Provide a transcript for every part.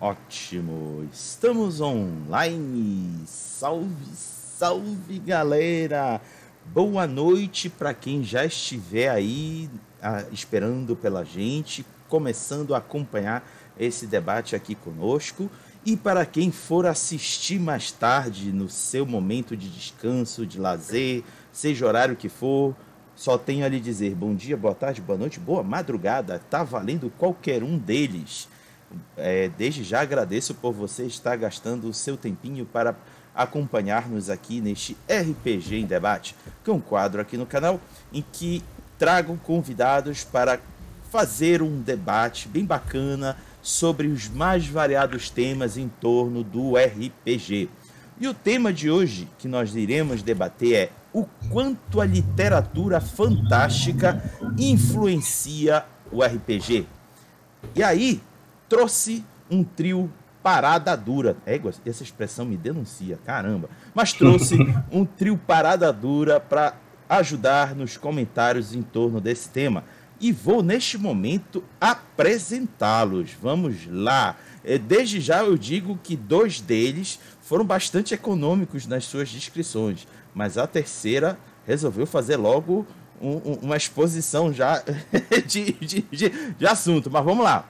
Ótimo, estamos online. Salve, salve galera! Boa noite para quem já estiver aí ah, esperando pela gente, começando a acompanhar esse debate aqui conosco. E para quem for assistir mais tarde, no seu momento de descanso, de lazer, seja horário que for, só tenho a lhe dizer bom dia, boa tarde, boa noite, boa madrugada. Tá valendo qualquer um deles. É, desde já agradeço por você estar gastando o seu tempinho para acompanhar-nos aqui neste RPG em Debate, que é um quadro aqui no canal em que trago convidados para fazer um debate bem bacana sobre os mais variados temas em torno do RPG. E o tema de hoje que nós iremos debater é o quanto a literatura fantástica influencia o RPG. E aí, trouxe um trio parada dura. Essa expressão me denuncia, caramba. Mas trouxe um trio parada dura para ajudar nos comentários em torno desse tema. E vou, neste momento, apresentá-los. Vamos lá. É, desde já eu digo que dois deles foram bastante econômicos nas suas descrições, mas a terceira resolveu fazer logo um, um, uma exposição já de, de, de, de assunto. Mas vamos lá.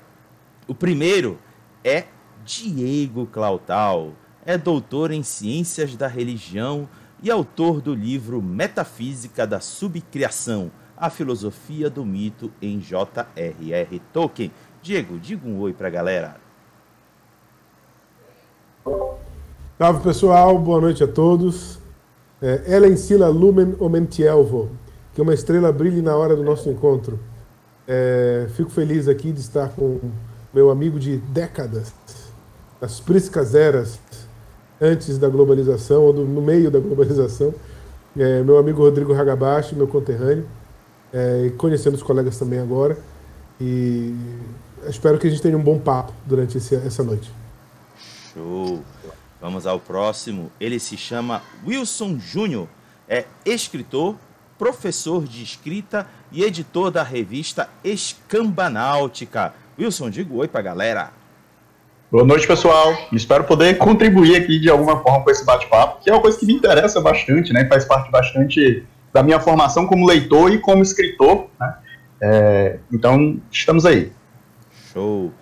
O primeiro é Diego Clautal. É doutor em Ciências da Religião e autor do livro Metafísica da Subcriação, a filosofia do mito em J.R.R. Tolkien. Diego, diga um oi para a galera. Salve pessoal, boa noite a todos. É, ela ensina Lumen Omentielvo, que uma estrela brilhe na hora do nosso encontro. É, fico feliz aqui de estar com meu amigo de décadas, das priscas eras, antes da globalização, ou do, no meio da globalização, é, meu amigo Rodrigo Hagabashi, meu conterrâneo, é, conhecendo os colegas também agora. E espero que a gente tenha um bom papo durante esse, essa noite. Show! Vamos ao próximo. Ele se chama Wilson Júnior, é escritor, professor de escrita e editor da revista Escambanáutica. Wilson, diga oi pra galera. Boa noite, pessoal. Espero poder contribuir aqui de alguma forma com esse bate-papo, que é uma coisa que me interessa bastante, né? Faz parte bastante da minha formação como leitor e como escritor, né? É, então, estamos aí. Show.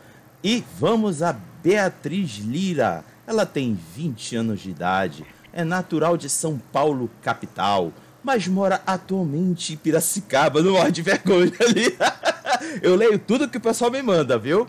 E vamos a Beatriz Lira. Ela tem 20 anos de idade, é natural de São Paulo, capital, mas mora atualmente em Piracicaba, no ar de vergonha ali. Eu leio tudo que o pessoal me manda, viu?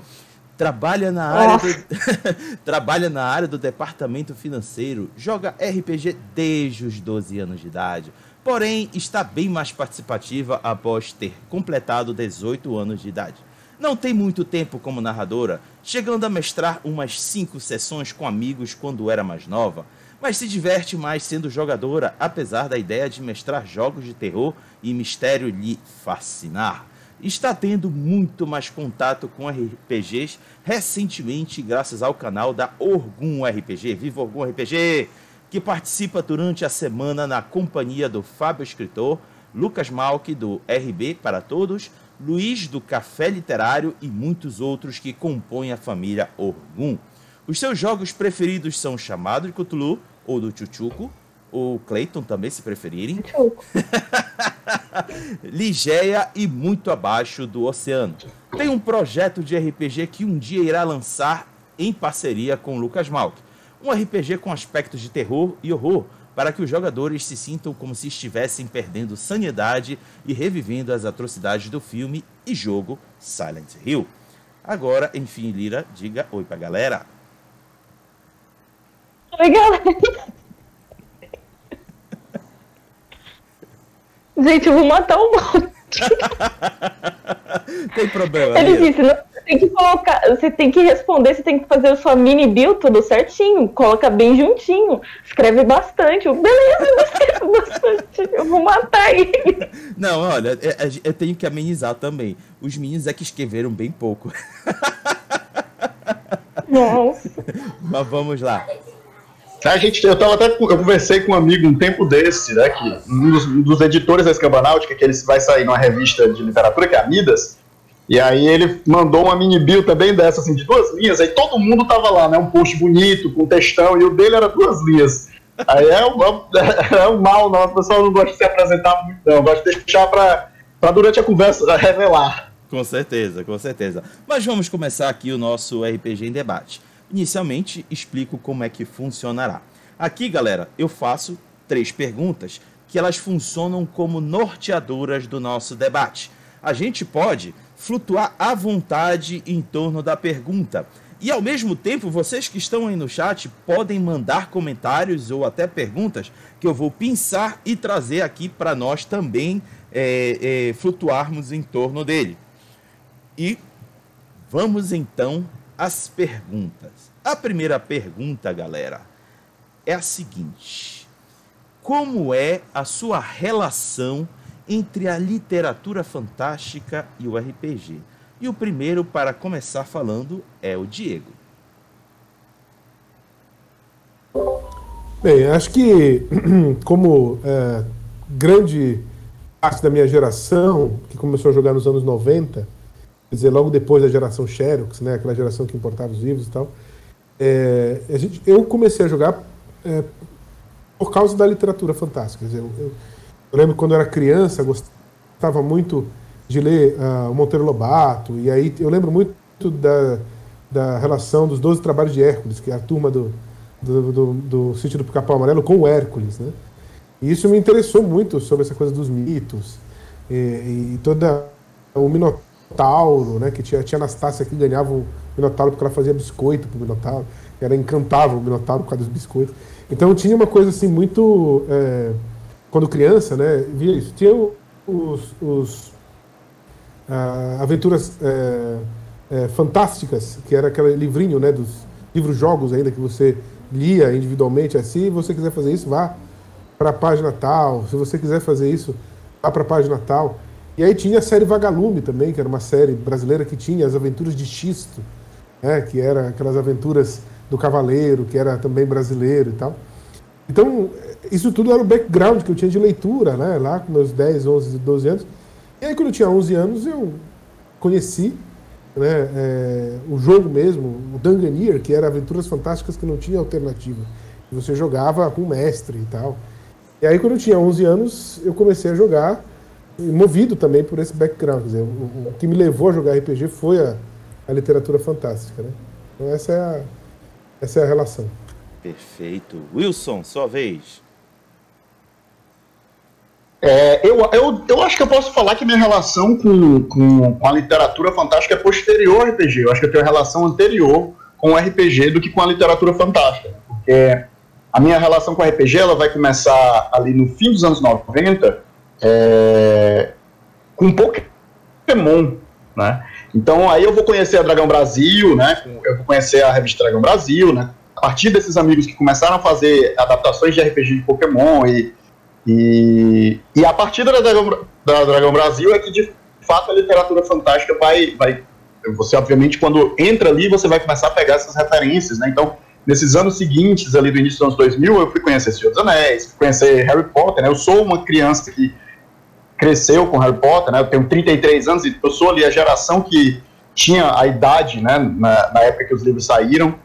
Trabalha na área do... trabalha na área do departamento financeiro, joga RPG desde os 12 anos de idade. Porém, está bem mais participativa após ter completado 18 anos de idade. Não tem muito tempo como narradora, chegando a mestrar umas 5 sessões com amigos quando era mais nova, mas se diverte mais sendo jogadora, apesar da ideia de mestrar jogos de terror e mistério lhe fascinar está tendo muito mais contato com RPGs recentemente, graças ao canal da Orgum RPG, Viva Orgum RPG, que participa durante a semana na companhia do Fábio Escritor, Lucas Malk, do RB para Todos, Luiz do Café Literário e muitos outros que compõem a família Orgum. Os seus jogos preferidos são Chamado de Cthulhu, ou do Chuchuco, o Clayton também, se preferirem. Ligeia e muito abaixo do oceano. Tem um projeto de RPG que um dia irá lançar em parceria com Lucas Malk. Um RPG com aspectos de terror e horror, para que os jogadores se sintam como se estivessem perdendo sanidade e revivendo as atrocidades do filme e jogo Silent Hill. Agora, enfim, Lira, diga oi pra galera. Oi, galera. Gente, eu vou matar um monte. tem problema. Ele disse, não, você tem que colocar, você tem que responder, você tem que fazer a sua mini build tudo certinho, coloca bem juntinho, escreve bastante. Eu, Beleza, eu escrevo bastante, eu vou matar ele. Não, olha, é, é, eu tenho que amenizar também. Os meninos é que escreveram bem pouco. Nossa. Mas vamos lá. A gente, eu tava até, eu conversei com um amigo um tempo desse, né, que um dos, um dos editores da Escambanáutica, que ele vai sair numa revista de literatura, que é a Midas, E aí ele mandou uma mini bio também dessa, assim, de duas linhas, aí todo mundo tava lá, né? Um post bonito, com textão, e o dele era duas linhas. Aí é o, é o mal, não. O pessoal não gosta de se apresentar muito, não. Gosta de deixar para durante a conversa revelar. Com certeza, com certeza. Mas vamos começar aqui o nosso RPG em debate. Inicialmente, explico como é que funcionará. Aqui, galera, eu faço três perguntas que elas funcionam como norteadoras do nosso debate. A gente pode flutuar à vontade em torno da pergunta. E ao mesmo tempo, vocês que estão aí no chat podem mandar comentários ou até perguntas que eu vou pensar e trazer aqui para nós também é, é, flutuarmos em torno dele. E vamos então às perguntas. A primeira pergunta, galera, é a seguinte: Como é a sua relação entre a literatura fantástica e o RPG? E o primeiro para começar falando é o Diego. Bem, acho que como é, grande parte da minha geração, que começou a jogar nos anos 90, quer dizer, logo depois da geração Xerox, né, aquela geração que importava os livros e tal, é, a gente, eu comecei a jogar é, por causa da literatura fantástica. Eu, eu, eu lembro quando eu era criança, gostava muito de ler uh, Monteiro Lobato, e aí eu lembro muito da, da relação dos Doze Trabalhos de Hércules, que é a turma do, do, do, do sítio do Pica-Pau Amarelo com o Hércules, né? E isso me interessou muito sobre essa coisa dos mitos e, e toda o Minotauro, né? Que tinha, tinha Anastácia que ganhava Minotauro porque ela fazia biscoito pro Minotauro, era encantável o Minotauro por causa dos biscoitos. Então tinha uma coisa assim muito é, quando criança, né? Via isso. Tinha os, os aventuras é, é, fantásticas, que era aquele livrinho, né, dos livros-jogos ainda que você lia individualmente. Assim, se você quiser fazer isso, vá para a página tal. Se você quiser fazer isso, vá para a página tal. E aí tinha a série Vagalume também, que era uma série brasileira que tinha as aventuras de Xisto, né, que era aquelas aventuras do cavaleiro, que era também brasileiro e tal. Então, isso tudo era o background que eu tinha de leitura, né, lá com meus 10, 11, 12 anos. E aí, quando eu tinha 11 anos, eu conheci né, é, o jogo mesmo, o Danganier, que era Aventuras Fantásticas que não tinha alternativa. Você jogava com mestre e tal. E aí, quando eu tinha 11 anos, eu comecei a jogar, movido também por esse background. Dizer, o, o que me levou a jogar RPG foi a, a literatura fantástica. Né? Então, essa é, a, essa é a relação. Perfeito. Wilson, sua vez. É, eu, eu, eu acho que eu posso falar que minha relação com, com, com, a literatura fantástica é posterior ao RPG. Eu acho que eu tenho uma relação anterior com o RPG do que com a literatura fantástica. Porque a minha relação com o RPG ela vai começar ali no fim dos anos 90 é, com Pokémon. Né? Então aí eu vou conhecer a Dragão Brasil, né? eu vou conhecer a revista Dragão Brasil. Né? A partir desses amigos que começaram a fazer adaptações de RPG de Pokémon e e, e a partir da Dragão, da Dragão Brasil é que, de fato, a literatura fantástica vai, vai. Você, obviamente, quando entra ali, você vai começar a pegar essas referências, né? Então, nesses anos seguintes, ali do início dos anos 2000, eu fui conhecer Senhor dos Anéis, fui conhecer Harry Potter, né? Eu sou uma criança que cresceu com Harry Potter, né? Eu tenho 33 anos e eu sou ali a geração que tinha a idade, né? Na, na época que os livros saíram.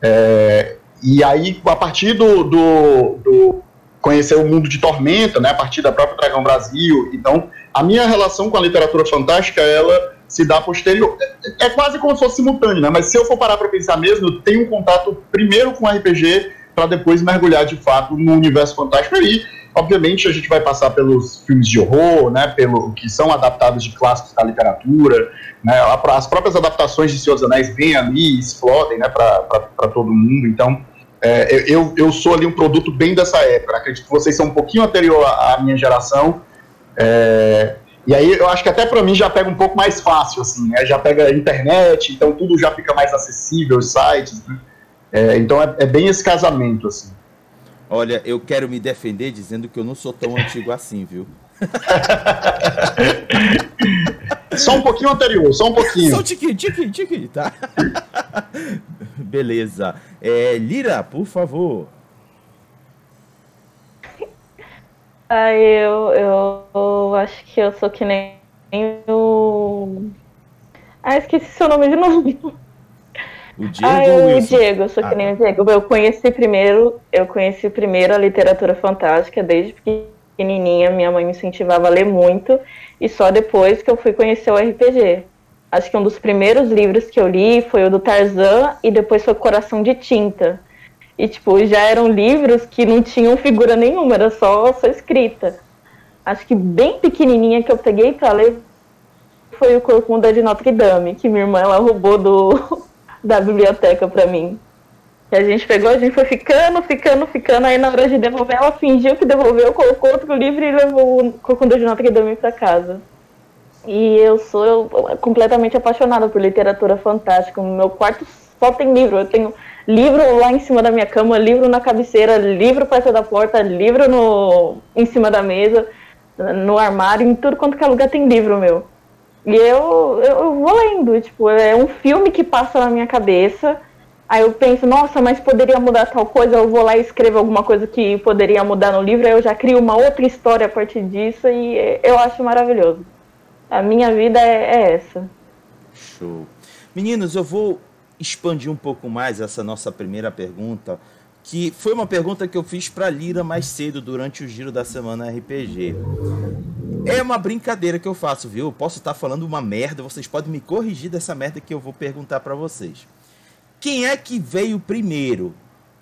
É, e aí, a partir do, do, do conhecer o mundo de Tormenta, né, a partir da própria Dragão Brasil. Então, a minha relação com a literatura fantástica, ela se dá posterior. É, é quase como se fosse simultâneo, né? Mas se eu for parar para pensar mesmo, eu tenho um contato primeiro com RPG para depois mergulhar de fato no universo fantástico aí. Obviamente a gente vai passar pelos filmes de horror, né, pelo que são adaptados de clássicos da literatura, né, as próprias adaptações de Senhor dos Anéis vêm ali, explodem, né, para todo mundo. Então é, eu, eu sou ali um produto bem dessa época. Acredito que vocês são um pouquinho anterior à, minha geração. É, e aí eu acho que até para mim já pega um pouco mais fácil, assim, né? Já pega a internet, então tudo já fica mais acessível, os sites. Né? É, então é, é, bem esse casamento, assim. Olha, eu quero me defender dizendo que eu não sou tão antigo assim, viu? só um pouquinho anterior, só um pouquinho. Só um tiquinho, tiquinho, tiquinho, tá? Beleza. É, Lira, por favor. Ah, eu, eu, eu acho que eu sou que nem o. Ah, esqueci seu nome de novo. O Diego ah, ou eu, o o Wilson? Diego, eu sou Ah, que nem o Diego. Eu conheci primeiro, eu conheci primeiro a literatura fantástica desde pequenininha. Minha mãe me incentivava a ler muito e só depois que eu fui conhecer o RPG. Acho que um dos primeiros livros que eu li foi o do Tarzan e depois foi Coração de Tinta. E tipo, já eram livros que não tinham figura nenhuma, era só, só escrita. Acho que bem pequenininha que eu peguei pra ler foi o Corcunda de Notre Dame, que minha irmã ela roubou do, da biblioteca pra mim. E a gente pegou, a gente foi ficando, ficando, ficando, aí na hora de devolver, ela fingiu que devolveu, colocou outro livro e levou o Corcunda de Notre Dame pra casa. E eu sou eu, completamente apaixonada por literatura fantástica. No meu quarto só tem livro. Eu tenho livro lá em cima da minha cama, livro na cabeceira, livro perto da porta, livro no, em cima da mesa, no armário, em tudo quanto que é lugar tem livro meu. E eu, eu, vou lendo, tipo, é um filme que passa na minha cabeça. Aí eu penso, nossa, mas poderia mudar tal coisa, eu vou lá e escrevo alguma coisa que poderia mudar no livro, aí eu já crio uma outra história a partir disso e eu acho maravilhoso. A minha vida é, é essa. Show. Meninos, eu vou expandir um pouco mais essa nossa primeira pergunta, que foi uma pergunta que eu fiz para Lira mais cedo durante o giro da semana RPG. É uma brincadeira que eu faço, viu? Eu posso estar falando uma merda, vocês podem me corrigir dessa merda que eu vou perguntar para vocês. Quem é que veio primeiro?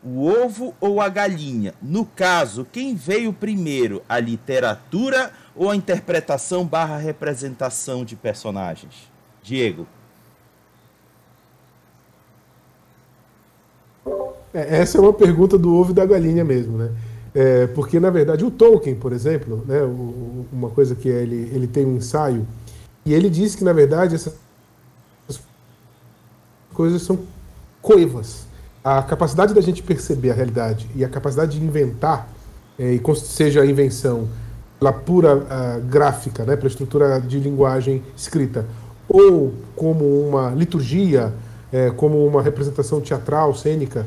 O ovo ou a galinha? No caso, quem veio primeiro? A literatura ou a interpretação barra representação de personagens? Diego. É, essa é uma pergunta do ovo e da galinha mesmo, né? É, porque, na verdade, o Tolkien, por exemplo, né, o- uma coisa que é, ele, ele tem um ensaio, e ele diz que, na verdade, essas coisas são coivas. A capacidade da gente perceber a realidade e a capacidade de inventar, é, e seja a invenção pela pura ah, gráfica, né, pela estrutura de linguagem escrita, ou como uma liturgia, é, como uma representação teatral, cênica,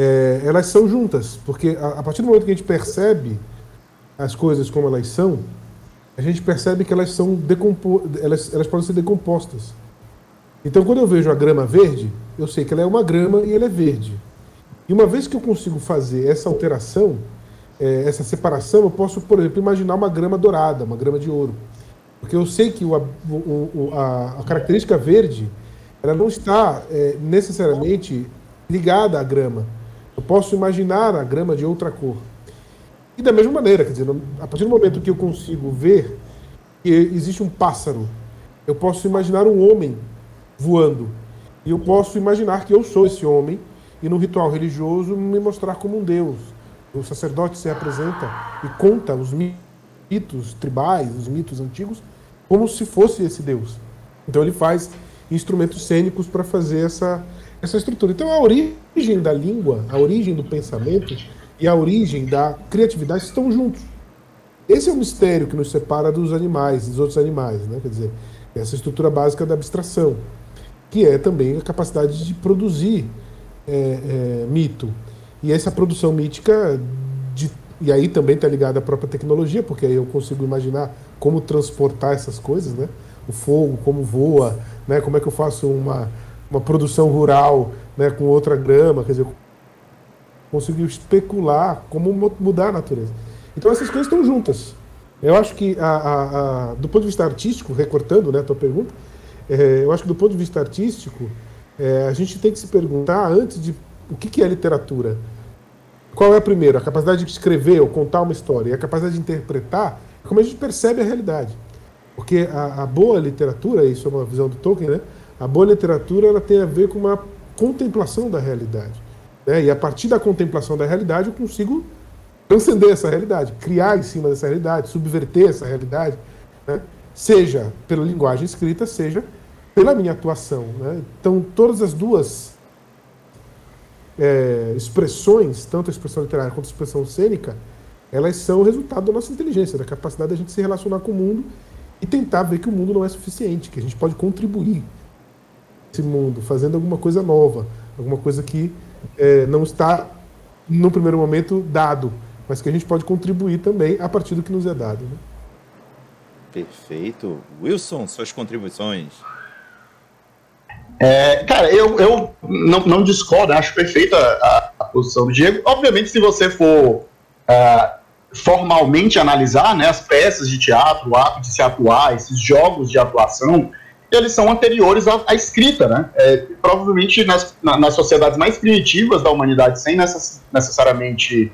é, elas são juntas, porque a, a partir do momento que a gente percebe as coisas como elas são, a gente percebe que elas são decompo elas, elas podem ser decompostas. Então, quando eu vejo a grama verde, eu sei que ela é uma grama e ela é verde. E uma vez que eu consigo fazer essa alteração, eh, essa separação, eu posso, por exemplo, imaginar uma grama dourada, uma grama de ouro. Porque eu sei que o, o- o- a- a característica verde ela não está eh, necessariamente ligada à grama. Eu posso imaginar a grama de outra cor. E da mesma maneira, quer dizer, a partir do momento que eu consigo ver que existe um pássaro, eu posso imaginar um homem voando. E eu posso imaginar que eu sou esse homem e no ritual religioso me mostrar como um deus. O sacerdote se apresenta e conta os mitos tribais, os mitos antigos, como se fosse esse deus. Então ele faz instrumentos cênicos para fazer essa, essa estrutura. Então a origem da língua, a origem do pensamento e a origem da criatividade estão juntos. Esse é o mistério que nos separa dos animais, dos outros animais, né? Quer dizer, essa estrutura básica da abstração, que é também a capacidade de produzir é, é, mito. E essa produção mítica, de, e aí também está ligada à própria tecnologia, porque aí eu consigo imaginar como transportar essas coisas, né? O fogo, como voa, né? Como é que eu faço uma, uma produção rural, né? Com outra grama, quer dizer, consigo especular como mu- mudar a natureza. Então essas coisas estão juntas. Eu acho que, a, a- a- do ponto de vista artístico, recortando né, a tua pergunta, é, eu acho que do ponto de vista artístico, é, a gente tem que se perguntar antes de o que, que é literatura. Qual é a primeira? A capacidade de escrever ou contar uma história e a capacidade de interpretar, como a gente percebe a realidade. Porque a boa literatura, isso é uma visão do Tolkien, né? A boa literatura ela tem a ver com uma contemplação da realidade. Né? E a partir da contemplação da realidade eu consigo transcender essa realidade, criar em cima dessa realidade, subverter essa realidade, né? seja pela linguagem escrita, seja pela minha atuação. Né? Então, todas as duas é, expressões, tanto a expressão literária quanto a expressão cênica, elas são o resultado da nossa inteligência, da capacidade da gente se relacionar com o mundo e tentar ver que o mundo não é suficiente, que a gente pode contribuir esse mundo, fazendo alguma coisa nova, alguma coisa que é, não está, no primeiro momento, dado, mas que a gente pode contribuir também a partir do que nos é dado. Né? Perfeito. Wilson, suas contribuições. É, cara, eu, eu não, não discordo, acho perfeita a, a, posição do Diego. Obviamente, se você for uh, formalmente analisar né, as peças de teatro, o ato de se atuar, esses jogos de atuação, eles são anteriores à, à escrita, né? É, provavelmente nas, na, nas sociedades mais primitivas da humanidade, sem necess, necessariamente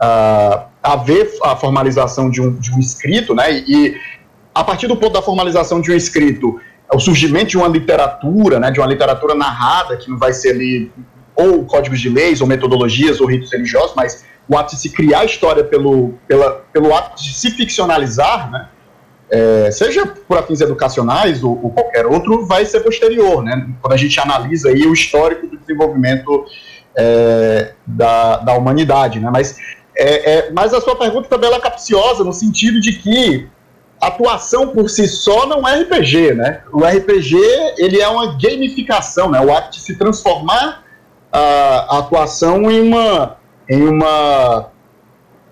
uh, haver a formalização de um, de um escrito, né? E, a partir do ponto da formalização de um escrito, o surgimento de uma literatura, né, de uma literatura narrada, que não vai ser ali ou códigos de leis, ou metodologias, ou ritos religiosos, mas o ato de se criar a história pelo, pela, pelo ato de se ficcionalizar, né, é, seja por fins educacionais ou, ou, qualquer outro, vai ser posterior, né, quando a gente analisa aí o histórico do desenvolvimento é, da, da humanidade, né, mas, é, é mas a sua pergunta também é capciosa, no sentido de que atuação por si só não é RPG, né? O RPG ele é uma gamificação, né? O ato de se transformar a, a atuação em uma em uma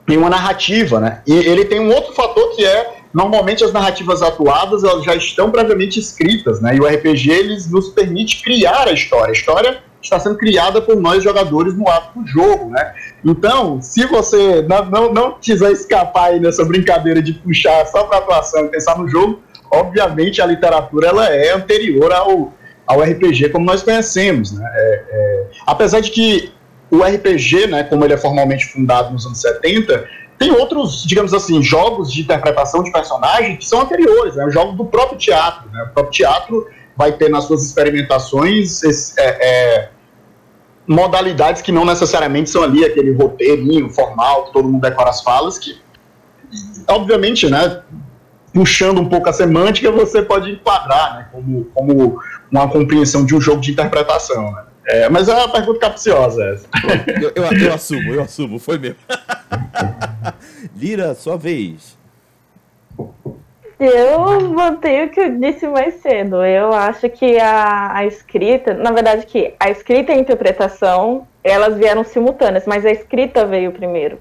em uma narrativa, né? E ele tem um outro fator que é normalmente as narrativas atuadas elas já estão previamente escritas, né? E o RPG eles nos permite criar a história. A história está sendo criada por nós jogadores no ato do jogo, né? Então, se você não, não, não quiser escapar aí nessa brincadeira de puxar só para atuação e pensar no jogo, obviamente a literatura ela é anterior ao, ao RPG como nós conhecemos, né? É, é, apesar de que o RPG, né, como ele é formalmente fundado nos anos 70, tem outros, digamos assim, jogos de interpretação de personagem que são anteriores, né? Jogos do próprio teatro, né? O próprio teatro vai ter nas suas experimentações esse, é, é, modalidades que não necessariamente são ali aquele roteirinho formal, que todo mundo decora as falas, que, obviamente, né, puxando um pouco a semântica, você pode enquadrar né, como, como uma compreensão de um jogo de interpretação. Né? É, mas é uma pergunta capciosa essa. Eu, eu, eu assumo, eu assumo, foi mesmo. Lira, sua vez. Eu mantenho o que eu disse mais cedo. Eu acho que a, a escrita, na verdade, que a escrita e a interpretação, elas vieram simultâneas, mas a escrita veio primeiro.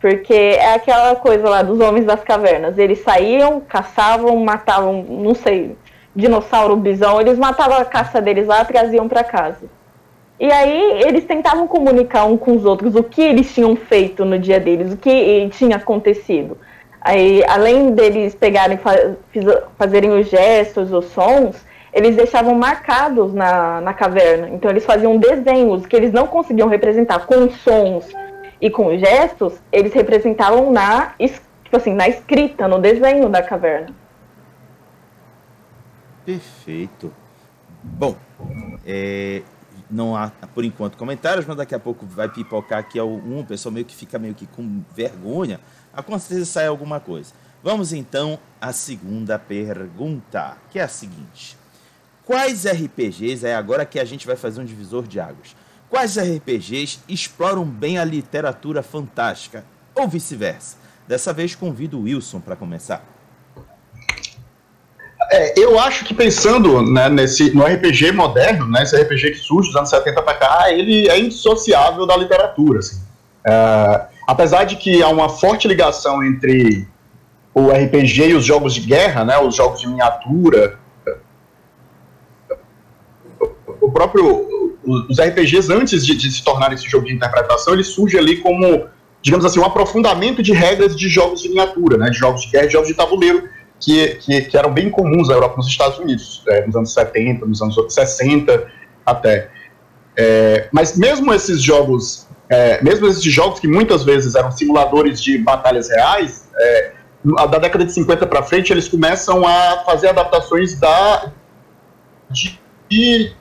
Porque é aquela coisa lá dos homens das cavernas. Eles saíam, caçavam, matavam, não sei, dinossauro, bisão, eles matavam a caça deles lá, traziam para casa. E aí eles tentavam comunicar um com os outros o que eles tinham feito no dia deles, o que tinha acontecido. Aí, além deles pegarem, fazerem os gestos, os sons, eles deixavam marcados na, na caverna. Então, eles faziam desenhos que eles não conseguiam representar com sons e com gestos, eles representavam na, tipo assim, na escrita, no desenho da caverna. Perfeito. Bom, é, não há por enquanto comentários, mas daqui a pouco vai pipocar aqui um, o pessoal meio que fica meio que com vergonha a com certeza sai alguma coisa. Vamos então à segunda pergunta, que é a seguinte: Quais RPGs, é agora que a gente vai fazer um divisor de águas, quais RPGs exploram bem a literatura fantástica? Ou vice-versa? Dessa vez convido o Wilson para começar. É, eu acho que pensando né, nesse, no RPG moderno, né, esse RPG que surge dos anos 70 para cá, ele é indissociável da literatura. Assim. É, apesar de que há uma forte ligação entre o RPG e os jogos de guerra, né, os jogos de miniatura, o próprio os RPGs antes de, de se tornar esse jogo de interpretação, ele surge ali como, digamos assim, um aprofundamento de regras de jogos de miniatura, né, de jogos de guerra, de jogos de tabuleiro, que, que, que eram bem comuns na Europa, nos Estados Unidos, é, nos anos 70, nos anos 60 até. É, mas mesmo esses jogos é, mesmo esses jogos que muitas vezes eram simuladores de batalhas reais, é, da década de 50 para frente, eles começam a fazer adaptações da, de, de,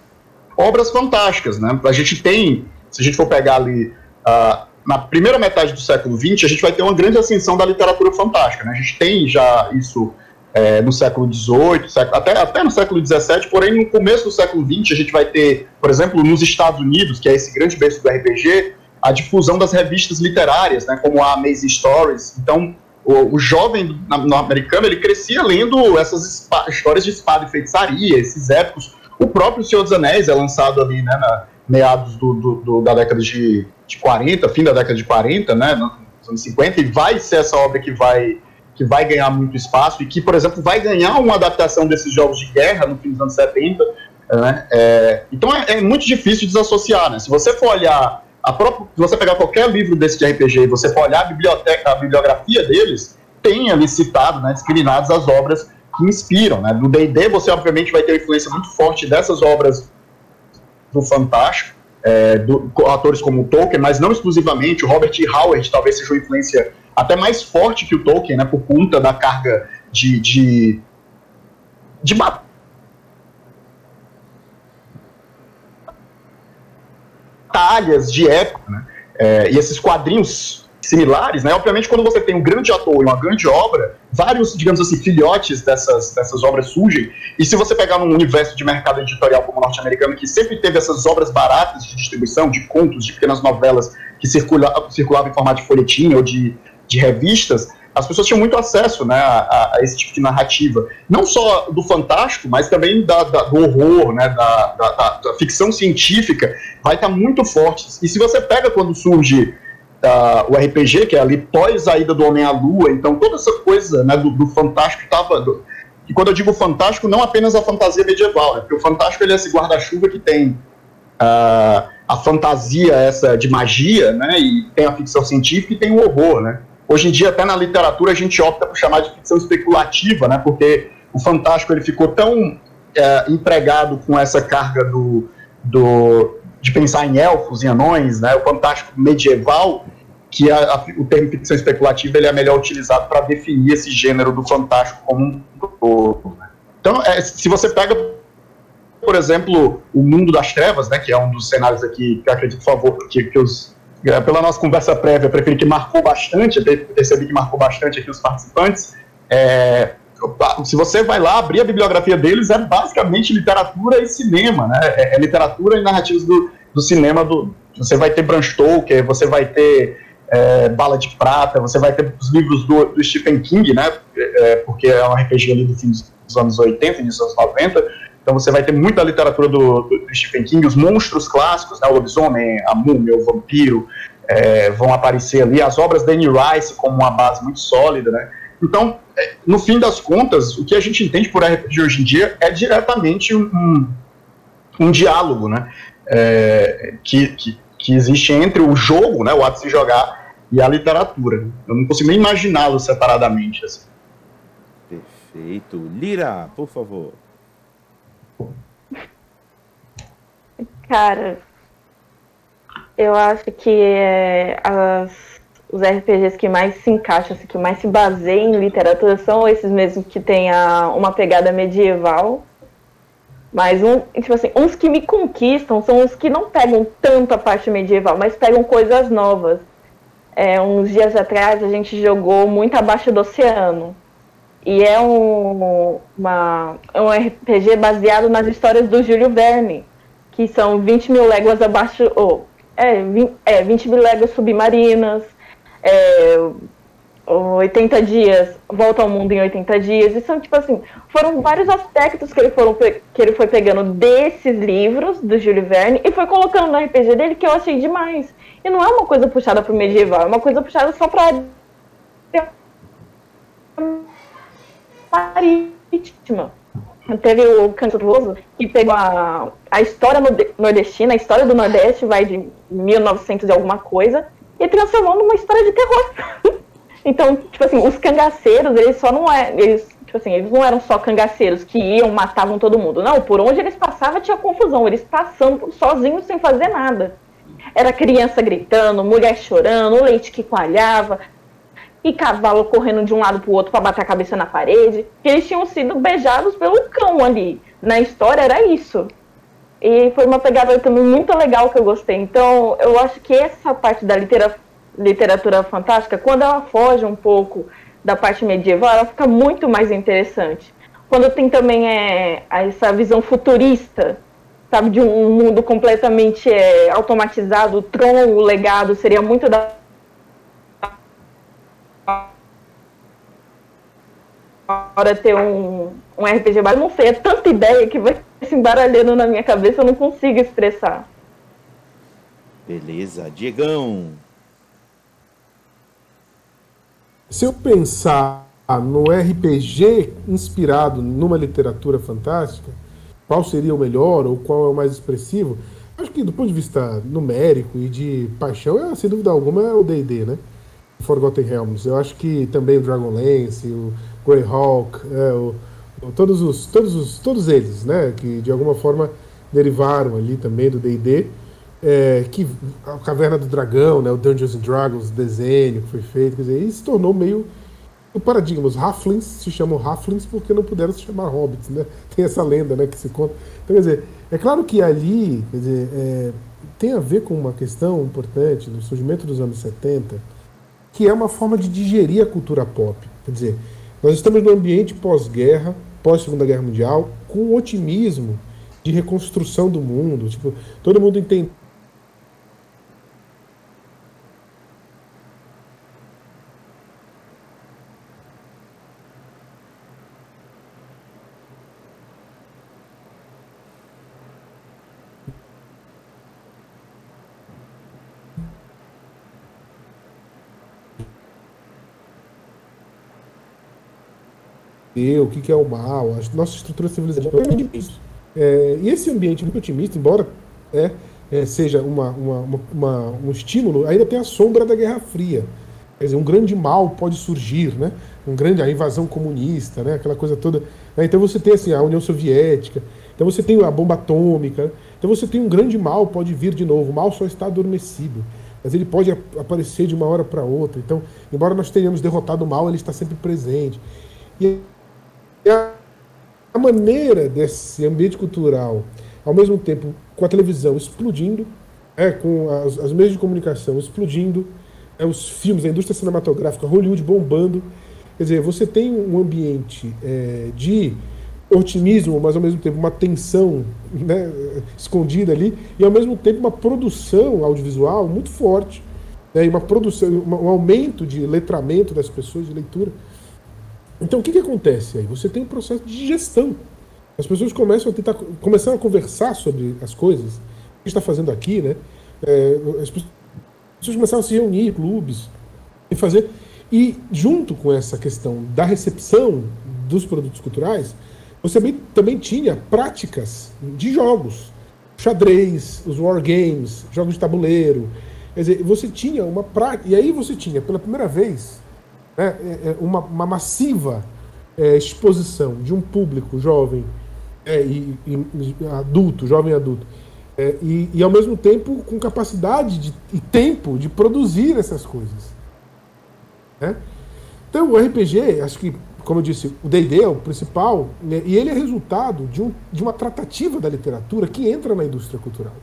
obras fantásticas. Né? A gente tem, se a gente for pegar ali, uh, na primeira metade do século XX, a gente vai ter uma grande ascensão da literatura fantástica. Né? A gente tem já isso é, no século XVIII, até, até no século XVII, porém no começo do século XX a gente vai ter, por exemplo, nos Estados Unidos, que é esse grande berço do RPG, a difusão das revistas literárias, né, como a Amazing Stories. Então, o, o jovem norte-americano ele crescia lendo essas histórias de espada e feitiçaria, esses épicos. O próprio Senhor dos Anéis é lançado ali, né, na meados do, do, do, da década de, de 40, fim da década de 40, né, nos anos 50, e vai ser essa obra que vai que vai ganhar muito espaço e que, por exemplo, vai ganhar uma adaptação desses jogos de guerra no fim dos anos 70 Né? É, então é, é, muito difícil desassociar. Né? Se você for olhar, a própria, se você pegar qualquer livro desse de RPG e você for olhar a biblioteca, a bibliografia deles, tem ali citado, né, discriminadas as obras que inspiram. Né? No D&D você obviamente vai ter uma influência muito forte dessas obras do Fantástico, é, do, atores como Tolkien, mas não exclusivamente. O Robert E. Howard talvez seja uma influência até mais forte que o Tolkien, né, por conta da carga de, de, de batalhas de época, né? É, e esses quadrinhos similares, né? Obviamente, quando você tem um grande ator e uma grande obra, vários, digamos assim, filhotes dessas, dessas obras surgem. E se você pegar num universo de mercado editorial como o norte-americano, que sempre teve essas obras baratas de distribuição, de contos, de pequenas novelas que circula, circulavam em formato de folhetim ou de, de revistas, as pessoas tinham muito acesso né, a, a, esse tipo de narrativa. Não só do fantástico, mas também da, da, do horror, né, da, da, ficção científica, vai estar muito forte. E se você pega quando surge uh, o RPG, que é ali pós a ida do Homem à Lua, então toda essa coisa né, do, do fantástico estava. E quando eu digo fantástico, não apenas a fantasia medieval, né, porque o fantástico ele é esse guarda-chuva que tem uh, a fantasia essa de magia, né, e tem a ficção científica e tem o horror, né. Hoje em dia, até na literatura, a gente opta por chamar de ficção especulativa, né, porque o fantástico ele ficou tão é, empregado com essa carga do, do, de pensar em elfos e anões, né, o fantástico medieval, que a, a, o termo ficção especulativa ele é melhor utilizado para definir esse gênero do fantástico como um todo. Né. Então, é, se você pega, por exemplo, o Mundo das Trevas, né, que é um dos cenários aqui que eu acredito, favor, que, que os, pela nossa conversa prévia, eu preferi que marcou bastante, percebi que marcou bastante aqui os participantes, é, se você vai lá abrir a bibliografia deles, é basicamente literatura e cinema, né? É, é literatura e narrativas do, do cinema. Do, você vai ter Bram Stoker, você vai ter é, Bala de Prata, você vai ter os livros do, do Stephen King, né? É, porque é um RPG ali do fim dos anos 80, início dos anos 90. Então você vai ter muita literatura do, do, Stephen King, os monstros clássicos, né? o lobisomem, a múmia, o vampiro, é, vão aparecer ali. As obras da Anne Rice como uma base muito sólida, né? Então, é, no fim das contas, o que a gente entende por RPG hoje em dia é diretamente um, um diálogo, né? É, que, que, que, existe entre o jogo, né, o ato de se jogar, e a literatura. Eu não consigo nem imaginá-lo separadamente. Assim. Perfeito. Lira, por favor. Cara, eu acho que é, as os RPGs que mais se encaixam, assim, que mais se baseiam em literatura são esses mesmos que tem a, uma pegada medieval. Mas um, tipo assim, uns que me conquistam são os que não pegam tanto a parte medieval, mas pegam coisas novas. É, uns dias atrás a gente jogou muito abaixo do oceano. E é um, uma, é um RPG baseado nas histórias do Júlio Verne, que são 20 mil léguas abaixo. Oh, é, 20, é, 20 mil léguas submarinas, é, 80 dias, volta ao mundo em 80 dias. E são, tipo assim, foram vários aspectos que ele, foram, que ele foi pegando desses livros do Júlio Verne e foi colocando no RPG dele que eu achei demais. E não é uma coisa puxada pro medieval, é uma coisa puxada só pra marítima. Teve o Canturoso, que pegou a, a história nordestina, a história do Nordeste vai de 1900 e alguma coisa, e transformou numa história de terror. então, tipo assim, os cangaceiros, eles só não é, eles, tipo assim, eles não eram só cangaceiros que iam, matavam todo mundo. Não, por onde eles passavam tinha confusão, eles passando sozinhos sem fazer nada. Era criança gritando, mulher chorando, leite que coalhava, e cavalo correndo de um lado para o outro para bater a cabeça na parede. Que eles tinham sido beijados pelo cão ali. Na história era isso. E foi uma pegada também muito legal que eu gostei. Então, eu acho que essa parte da litera literatura fantástica, quando ela foge um pouco da parte medieval, ela fica muito mais interessante. Quando tem também é, essa visão futurista, sabe, de um mundo completamente é, automatizado, o Tron, o legado, seria muito da hora ter um, um RPG, mas não sei, é tanta ideia que vai se embaralhando na minha cabeça, eu não consigo expressar. Beleza, Diegão. Se eu pensar no RPG inspirado numa literatura fantástica, qual seria o melhor ou qual é o mais expressivo, acho que do ponto de vista numérico e de paixão, é, sem dúvida alguma, é o D&D, né? Forgotten Realms. Eu acho que também o Dragonlance, o Greyhawk, é, o, o, todos, os, todos, os, todos eles, né? Que de alguma forma derivaram ali também do D&D. É, que a Caverna do Dragão, né, o Dungeons and Dragons, desenho que foi feito, quer dizer, isso se tornou meio o paradigma. Os Halflings se chamam Halflings porque não puderam se chamar Hobbits, né? Tem essa lenda, né, que se conta. Então, quer dizer, é claro que ali, quer dizer, é, tem a ver com uma questão importante no surgimento dos anos 70, que é uma forma de digerir a cultura pop. Quer dizer, nós estamos num ambiente pós-guerra, pós-segunda guerra mundial, com otimismo de reconstrução do mundo. Tipo, todo mundo entende o que, que é o mal, a nossa estrutura civilizatória é. É, e esse ambiente muito otimista, embora é, é, seja uma, uma, uma, um estímulo, ainda tem a sombra da Guerra Fria. Quer dizer, um grande mal pode surgir, né? Um grande, a invasão comunista, né? Aquela coisa toda. Né? Então você tem assim, a União Soviética, então você tem a bomba atômica, então você tem um grande mal pode vir de novo. O mal só está adormecido, mas ele pode aparecer de uma hora para outra. Então, embora nós tenhamos derrotado o mal, ele está sempre presente. E a maneira desse ambiente cultural, ao mesmo tempo com a televisão explodindo, é, com as, as meios de comunicação explodindo, é, os filmes, a indústria cinematográfica, Hollywood bombando. Quer dizer, você tem um ambiente é, de otimismo, mas ao mesmo tempo uma tensão né, escondida ali, e ao mesmo tempo uma produção audiovisual muito forte, né, uma produção, um aumento de letramento das pessoas, de leitura. Então o que, que acontece aí? Você tem um processo de gestão. As pessoas começam a tentar começam a conversar sobre as coisas que está fazendo aqui, né? É, as pessoas começaram a se reunir, clubes, e fazer. E junto com essa questão da recepção dos produtos culturais, você também, também tinha práticas de jogos, xadrez, os wargames, jogos de tabuleiro. Quer dizer, você tinha uma prática. E aí você tinha, pela primeira vez, né, é, é uma, uma massiva é, exposição de um público jovem é, e, e, adulto, jovem adulto, é, e, e, ao mesmo tempo com capacidade de, e tempo de produzir essas coisas. Né? Então o RPG, acho que, como eu disse, o D&D é o principal, né, e ele é resultado de, um, de uma tratativa da literatura que entra na indústria cultural.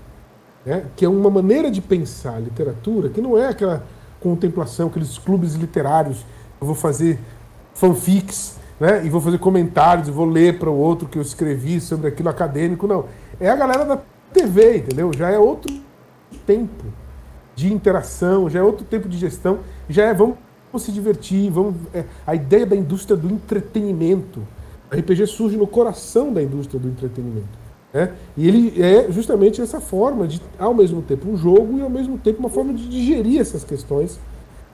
Né? Que é uma maneira de pensar a literatura que não é aquela contemplação, aqueles clubes literários eu vou fazer fanfics, né? E vou fazer comentários, vou ler para o outro que eu escrevi sobre aquilo acadêmico. Não. É a galera da TV, entendeu? Já é outro tempo de interação, já é outro tempo de gestão, já é vamos se divertir, vamos. É, a ideia da indústria do entretenimento. A RPG surge no coração da indústria do entretenimento. Né? E ele é justamente essa forma de, ao mesmo tempo, um jogo e ao mesmo tempo uma forma de digerir essas questões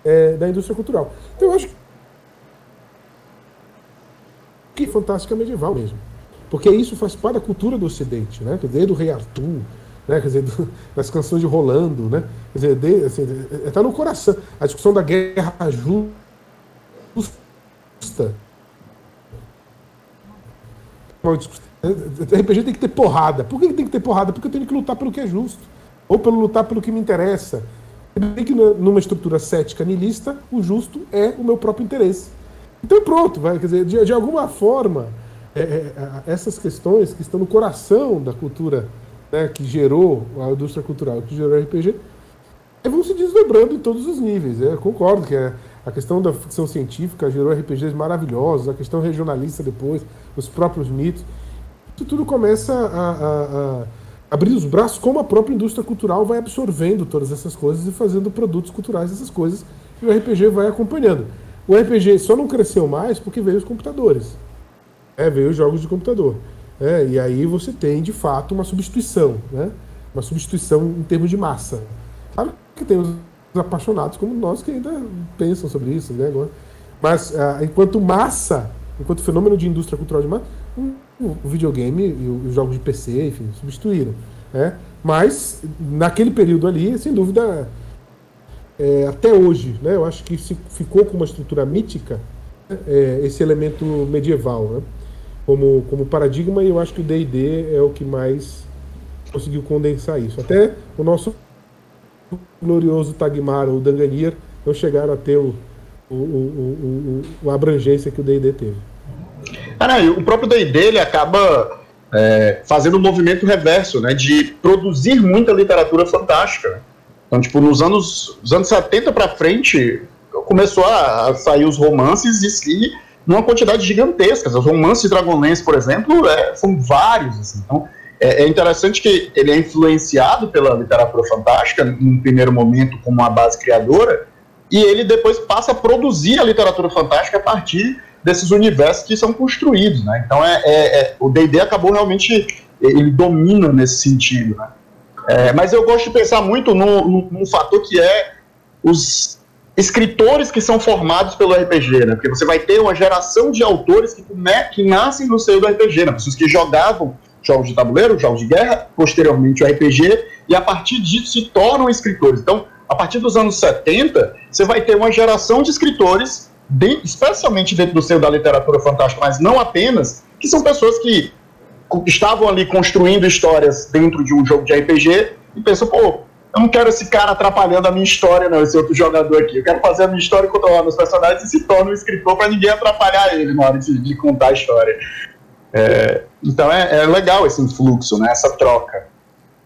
é, da indústria cultural. Então eu acho que fantástica medieval mesmo. Porque isso faz parte da cultura do Ocidente, né? Desde o Rei Arthur, né? Quer dizer, do, das canções de Rolando, né? Quer dizer, está assim, é, tá no coração. A discussão da guerra justa. De repente tem que ter porrada. Por que tem que ter porrada? Porque eu tenho que lutar pelo que é justo. Ou pelo lutar pelo que me interessa. Bem que numa estrutura cética nilista, o justo é o meu próprio interesse. Então pronto, vai, quer dizer, de, de alguma forma, é, é, essas questões que estão no coração da cultura né, que gerou a indústria cultural, que gerou o RPG, é, vão se desdobrando em todos os níveis. É, concordo que é, a questão da ficção científica gerou RPGs maravilhosos, a questão regionalista depois, os próprios mitos. Isso tudo começa a, a, a abrir os braços, como a própria indústria cultural vai absorvendo todas essas coisas e fazendo produtos culturais dessas coisas, e o RPG vai acompanhando. O RPG só não cresceu mais porque veio os computadores. É, veio os jogos de computador. É, e aí você tem, de fato, uma substituição, né? Uma substituição em termos de massa. Claro que tem os apaixonados como nós que ainda pensam sobre isso, né? Mas, ah, enquanto massa, enquanto fenômeno de indústria cultural de massa, o, videogame e os jogos de PC, enfim, substituíram. Né? Mas, naquele período ali, sem dúvida, é, até hoje, né, eu acho que se ficou com uma estrutura mítica é, esse elemento medieval né, como, como paradigma, e eu acho que o DD é o que mais conseguiu condensar isso. Até o nosso glorioso Tagmar ou Danganir não chegaram a ter o, o, o, o a abrangência que o D&D teve. O próprio D&D ele acaba é, fazendo um movimento reverso, né, de produzir muita literatura fantástica. Então, tipo, nos anos, nos anos 70 para frente, começou a, sair os romances e, e numa quantidade gigantesca. Os romances de Dragonlance, por exemplo, é, são vários. Assim. Então, é, é, interessante que ele é influenciado pela literatura fantástica, num primeiro momento, como uma base criadora, e ele depois passa a produzir a literatura fantástica a partir desses universos que são construídos. Né? Então, é, é, é o DD acabou realmente. Ele domina nesse sentido. Né? É, mas eu gosto de pensar muito num fator que é os escritores que são formados pelo RPG, né? Porque você vai ter uma geração de autores que, que nascem no seio do RPG, né? Pessoas que jogavam jogos de tabuleiro, jogos de guerra, posteriormente o RPG, e a partir disso se tornam escritores. Então, a partir dos anos 70, você vai ter uma geração de escritores, de, especialmente dentro do seio da literatura fantástica, mas não apenas, que são pessoas que estavam ali construindo histórias dentro de um jogo de RPG e pensam, pô, eu não quero esse cara atrapalhando a minha história, não, esse outro jogador aqui. Eu quero fazer a minha história e controlar meus personagens e se torna um escritor para ninguém atrapalhar ele na hora de, de contar a história. É, então é, é, legal esse influxo, né, essa troca.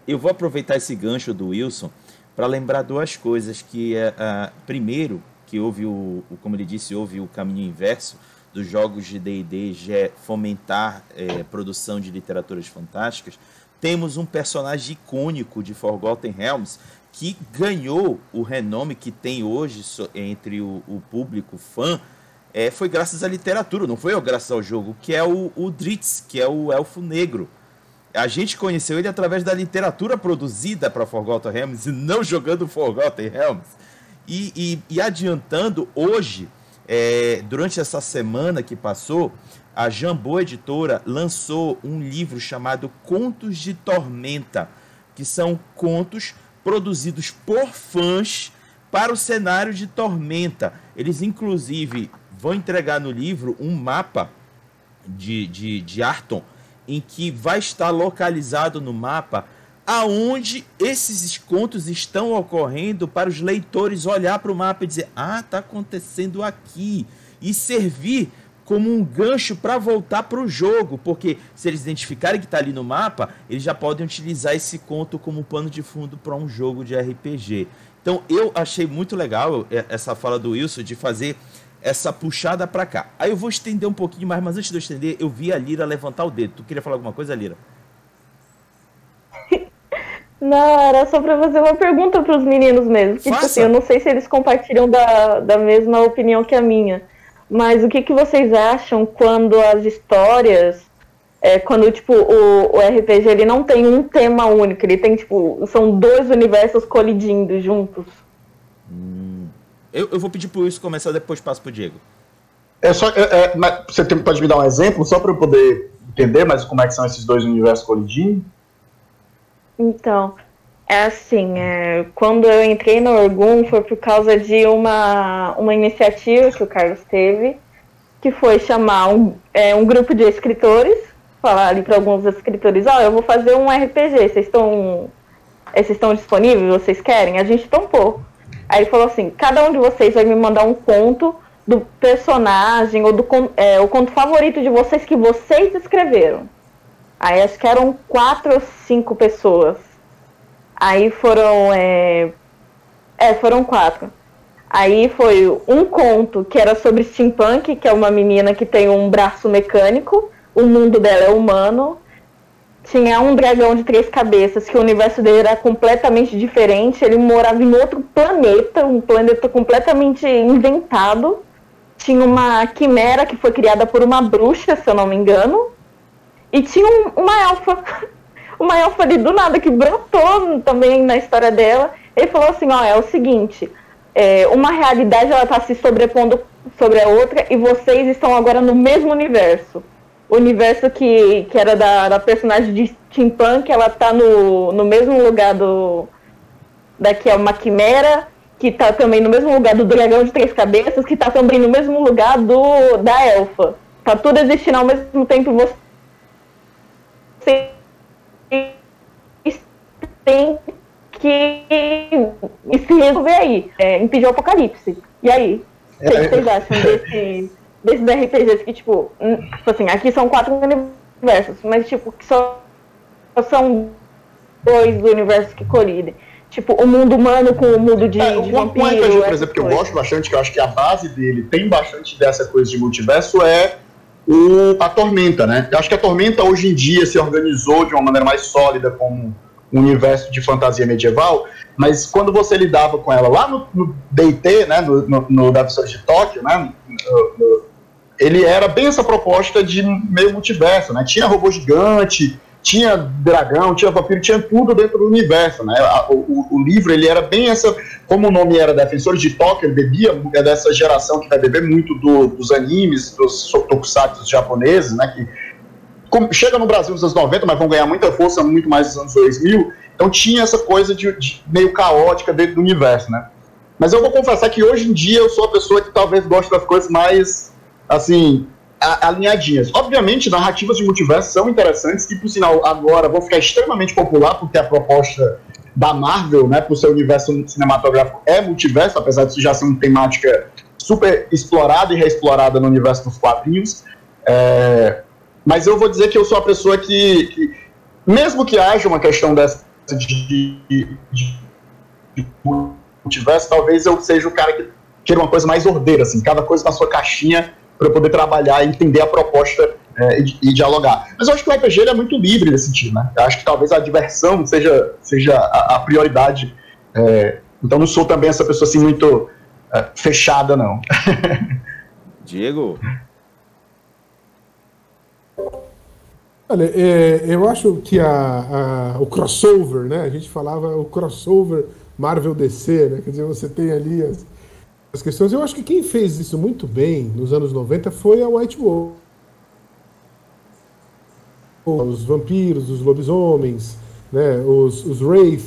Eu vou aproveitar esse gancho do Wilson para lembrar duas coisas. Que uh, primeiro, que houve o, o, como ele disse, houve o caminho inverso dos jogos de D&D fomentar é, produção de literaturas fantásticas temos um personagem icônico de Forgotten Realms que ganhou o renome que tem hoje entre o, o público fã. É, foi graças à literatura, não foi graças ao jogo, que é o, o Dritz, que é o elfo negro. A gente conheceu ele através da literatura produzida para Forgotten Realms e não jogando Forgotten Realms. E, e, e adiantando, hoje, é, durante essa semana que passou, a Jambô Editora lançou um livro chamado Contos de Tormenta, que são contos produzidos por fãs para o cenário de Tormenta. Eles, inclusive, vão entregar no livro um mapa de, de, de Arton, em que vai estar localizado no mapa aonde esses contos estão ocorrendo para os leitores olhar para o mapa e dizer: ah, está acontecendo aqui. E servir como um gancho para voltar para o jogo, porque se eles identificarem que está ali no mapa, eles já podem utilizar esse conto como pano de fundo para um jogo de RPG. Então eu achei muito legal é, essa fala do Wilson de fazer essa puxada para cá. Aí eu vou estender um pouquinho mais, mas antes de eu estender, eu vi a Lira levantar o dedo. Tu queria falar alguma coisa, Lira? Não, era só para fazer uma pergunta para os meninos mesmo. Que, tipo assim, eu não sei se eles compartilham da, da mesma opinião que a minha. Mas o que, que vocês acham quando as histórias. É, quando, tipo, o, o RPG ele não tem um tema único, ele tem, tipo, são dois universos colidindo juntos. Hum, eu, eu vou pedir pro Wilson começar, depois passo pro Diego. É só, é, é, você tem, pode me dar um exemplo, só para eu poder entender mais como é que são esses dois universos colidindo? Então, é assim, é, quando eu entrei no Orgum foi por causa de uma, uma iniciativa que o Carlos teve, que foi chamar um, é, um grupo de escritores, falar ali para alguns escritores, ó, oh, eu vou fazer um RPG, vocês estão vocês estão disponíveis, vocês querem? A gente tampou. Aí ele falou assim, cada um de vocês vai me mandar um conto do personagem ou do é, o conto favorito de vocês que vocês escreveram. Aí acho que eram quatro ou cinco pessoas. Aí foram. É, é, foram quatro. Aí foi um conto que era sobre steampunk, que é uma menina que tem um braço mecânico, o mundo dela é humano. Tinha um dragão de três cabeças, que o universo dele era completamente diferente. Ele morava em outro planeta, um planeta completamente inventado. Tinha uma quimera que foi criada por uma bruxa, se eu não me engano. E tinha um, uma elfa uma elfa ali do nada que brotou também na história dela. Ele falou assim, ó, é o seguinte, é, uma realidade ela tá se sobrepondo sobre a outra e vocês estão agora no mesmo universo. universo que, que era da, da personagem de Steampunk, ela tá no, no mesmo lugar do. Daqui é uma quimera, que tá também no mesmo lugar do dragão de três cabeças, que tá também no mesmo lugar do da elfa. Tá tudo existindo ao mesmo tempo você tem que se resolver aí, é, impedir o apocalipse. E aí? O que é. vocês acham desse, desses RPGs que, tipo, tipo assim, aqui são quatro universos, mas tipo, que só são dois universos que colidem. Tipo, o mundo humano com o mundo de, é, de vampiro. Um RPG, por exemplo, que eu gosto bastante, que eu acho que a base dele tem bastante dessa coisa de multiverso, é o, a Tormenta, né? Eu acho que a Tormenta hoje em dia se organizou de uma maneira mais sólida como um universo de fantasia medieval, mas quando você lidava com ela lá no, no DT, né, no, no, no de Tóquio, né, no, ele era bem essa proposta de meio multiverso, né? Tinha robô gigante, tinha dragão, tinha vampiro, tinha tudo dentro do universo, né? O, o, o, livro, ele era bem essa, como o nome era Defensores de Tóquio, ele bebia, é dessa geração que vai beber muito do, dos animes, dos tokusatsu japoneses, né? Que como, chega no Brasil nos anos 90, mas vão ganhar muita força muito mais nos anos 2000, então tinha essa coisa de, de meio caótica dentro do universo, né? Mas eu vou confessar que hoje em dia eu sou a pessoa que talvez goste das coisas mais, assim, alinhadinhas. Obviamente, narrativas de multiverso são interessantes e, por sinal, agora vão ficar extremamente popular porque a proposta da Marvel, né, o seu universo cinematográfico é multiverso, apesar disso já ser uma temática super explorada e reexplorada no universo dos quadrinhos. É, mas eu vou dizer que eu sou a pessoa que, que mesmo que haja uma questão dessa de, de, de multiverso, talvez eu seja o cara que queira uma coisa mais ordeira, assim, cada coisa na sua caixinha para poder trabalhar e entender a proposta é, e, e, dialogar. Mas eu acho que o RPG é muito livre nesse sentido, né? Eu acho que talvez a diversão seja, seja a, a prioridade. É, então não sou também essa pessoa assim muito é, fechada, não. Diego? Olha, é, eu acho que a, a, o crossover, né? A gente falava o crossover Marvel DC, né? Quer dizer, você tem ali as, as questões. Eu acho que quem fez isso muito bem nos anos 90 foi a White Wolf. Os vampiros, os lobisomens, né, os, os Wraith,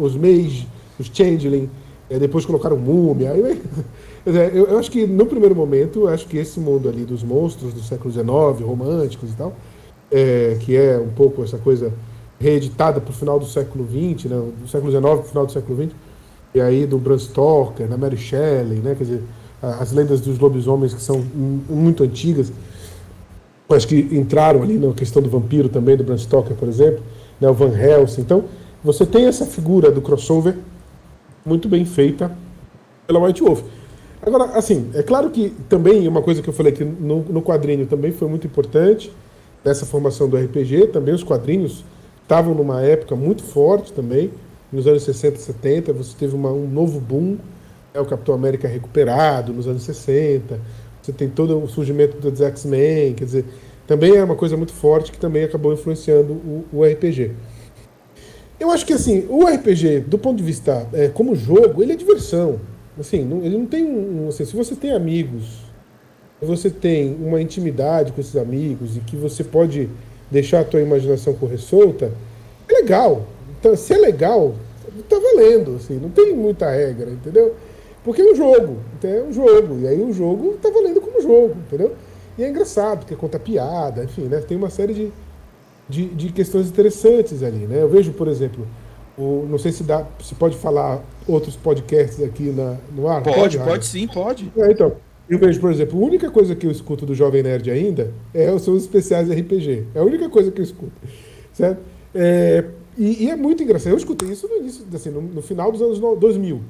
os Mage, os Changeling, é, depois colocaram Múmia. Aí, eu, eu acho que no primeiro momento, eu acho que esse mundo ali dos monstros do século XIX, românticos e tal, é, que é um pouco essa coisa reeditada para o final do século XX, né, do século XIX para o final do século XX, e aí do Bram Stoker, da Mary Shelley, né? Quer dizer, as lendas dos lobisomens que são muito antigas, mas que entraram ali na questão do vampiro também, do Bram Stoker, por exemplo, né? o Van Helsing. Então, você tem essa figura do crossover muito bem feita pela White Wolf. Agora, assim, é claro que também uma coisa que eu falei que no, no quadrinho também foi muito importante, nessa formação do RPG, também os quadrinhos estavam numa época muito forte também, nos anos 60 e 70, você teve uma, um novo boom, é o Capitão América recuperado nos anos 60, você tem todo o surgimento dos X-Men, quer dizer, também é uma coisa muito forte que também acabou influenciando o, o RPG. Eu acho que assim, o RPG, do ponto de vista é, como jogo, ele é diversão. Assim, não, ele não tem um. Assim, se você tem amigos, você tem uma intimidade com esses amigos e que você pode deixar a tua imaginação correr solta, é legal. Então, se é legal, tá valendo, assim, não tem muita regra, entendeu? Porque é um jogo, então é um jogo, e aí o jogo tá valendo como jogo, entendeu? E é engraçado, porque conta piada, enfim, né? Tem uma série de, de, de questões interessantes ali, né? Eu vejo, por exemplo, o, não sei se dá, se pode falar outros podcasts aqui na, no ar. Pode, pode, pode sim, pode. É, então, eu vejo, por exemplo, a única coisa que eu escuto do Jovem Nerd ainda é, são os especiais RPG. É a única coisa que eu escuto, certo? É, e, e, é muito engraçado. Eu escutei isso no início, assim, no, no final dos anos 2000.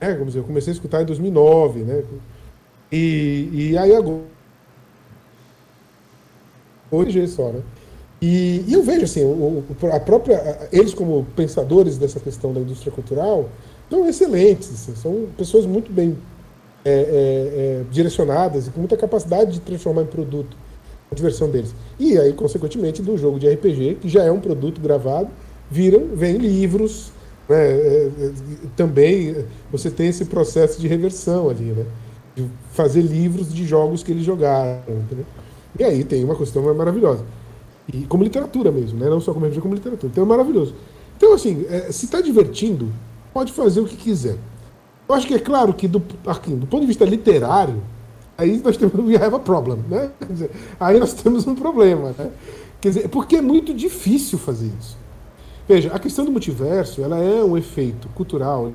Né? Vamos dizer, eu comecei a escutar em 2009, né? E, e aí agora hoje só, né? E, e, eu vejo assim, o, a própria, eles como pensadores dessa questão da indústria cultural são excelentes, assim, são pessoas muito bem é, é, é, direcionadas e com muita capacidade de transformar em produto a diversão deles. E aí, consequentemente, do jogo de RPG, que já é um produto gravado, viram, vem livros, né? É, é, também você tem esse processo de reversão ali, né? De fazer livros de jogos que eles jogaram. Entendeu? E aí tem uma questão maravilhosa. E como literatura mesmo, né? não só como RPG, como literatura. Então é maravilhoso. Então, assim, é, se está divertindo, pode fazer o que quiser. Eu acho que é claro que, do, aqui, do ponto de vista literário, aí nós temos we have a problem, né? Dizer, aí nós temos um problema, né? Quer dizer, porque é muito difícil fazer isso. Veja, a questão do multiverso, ela é um efeito cultural,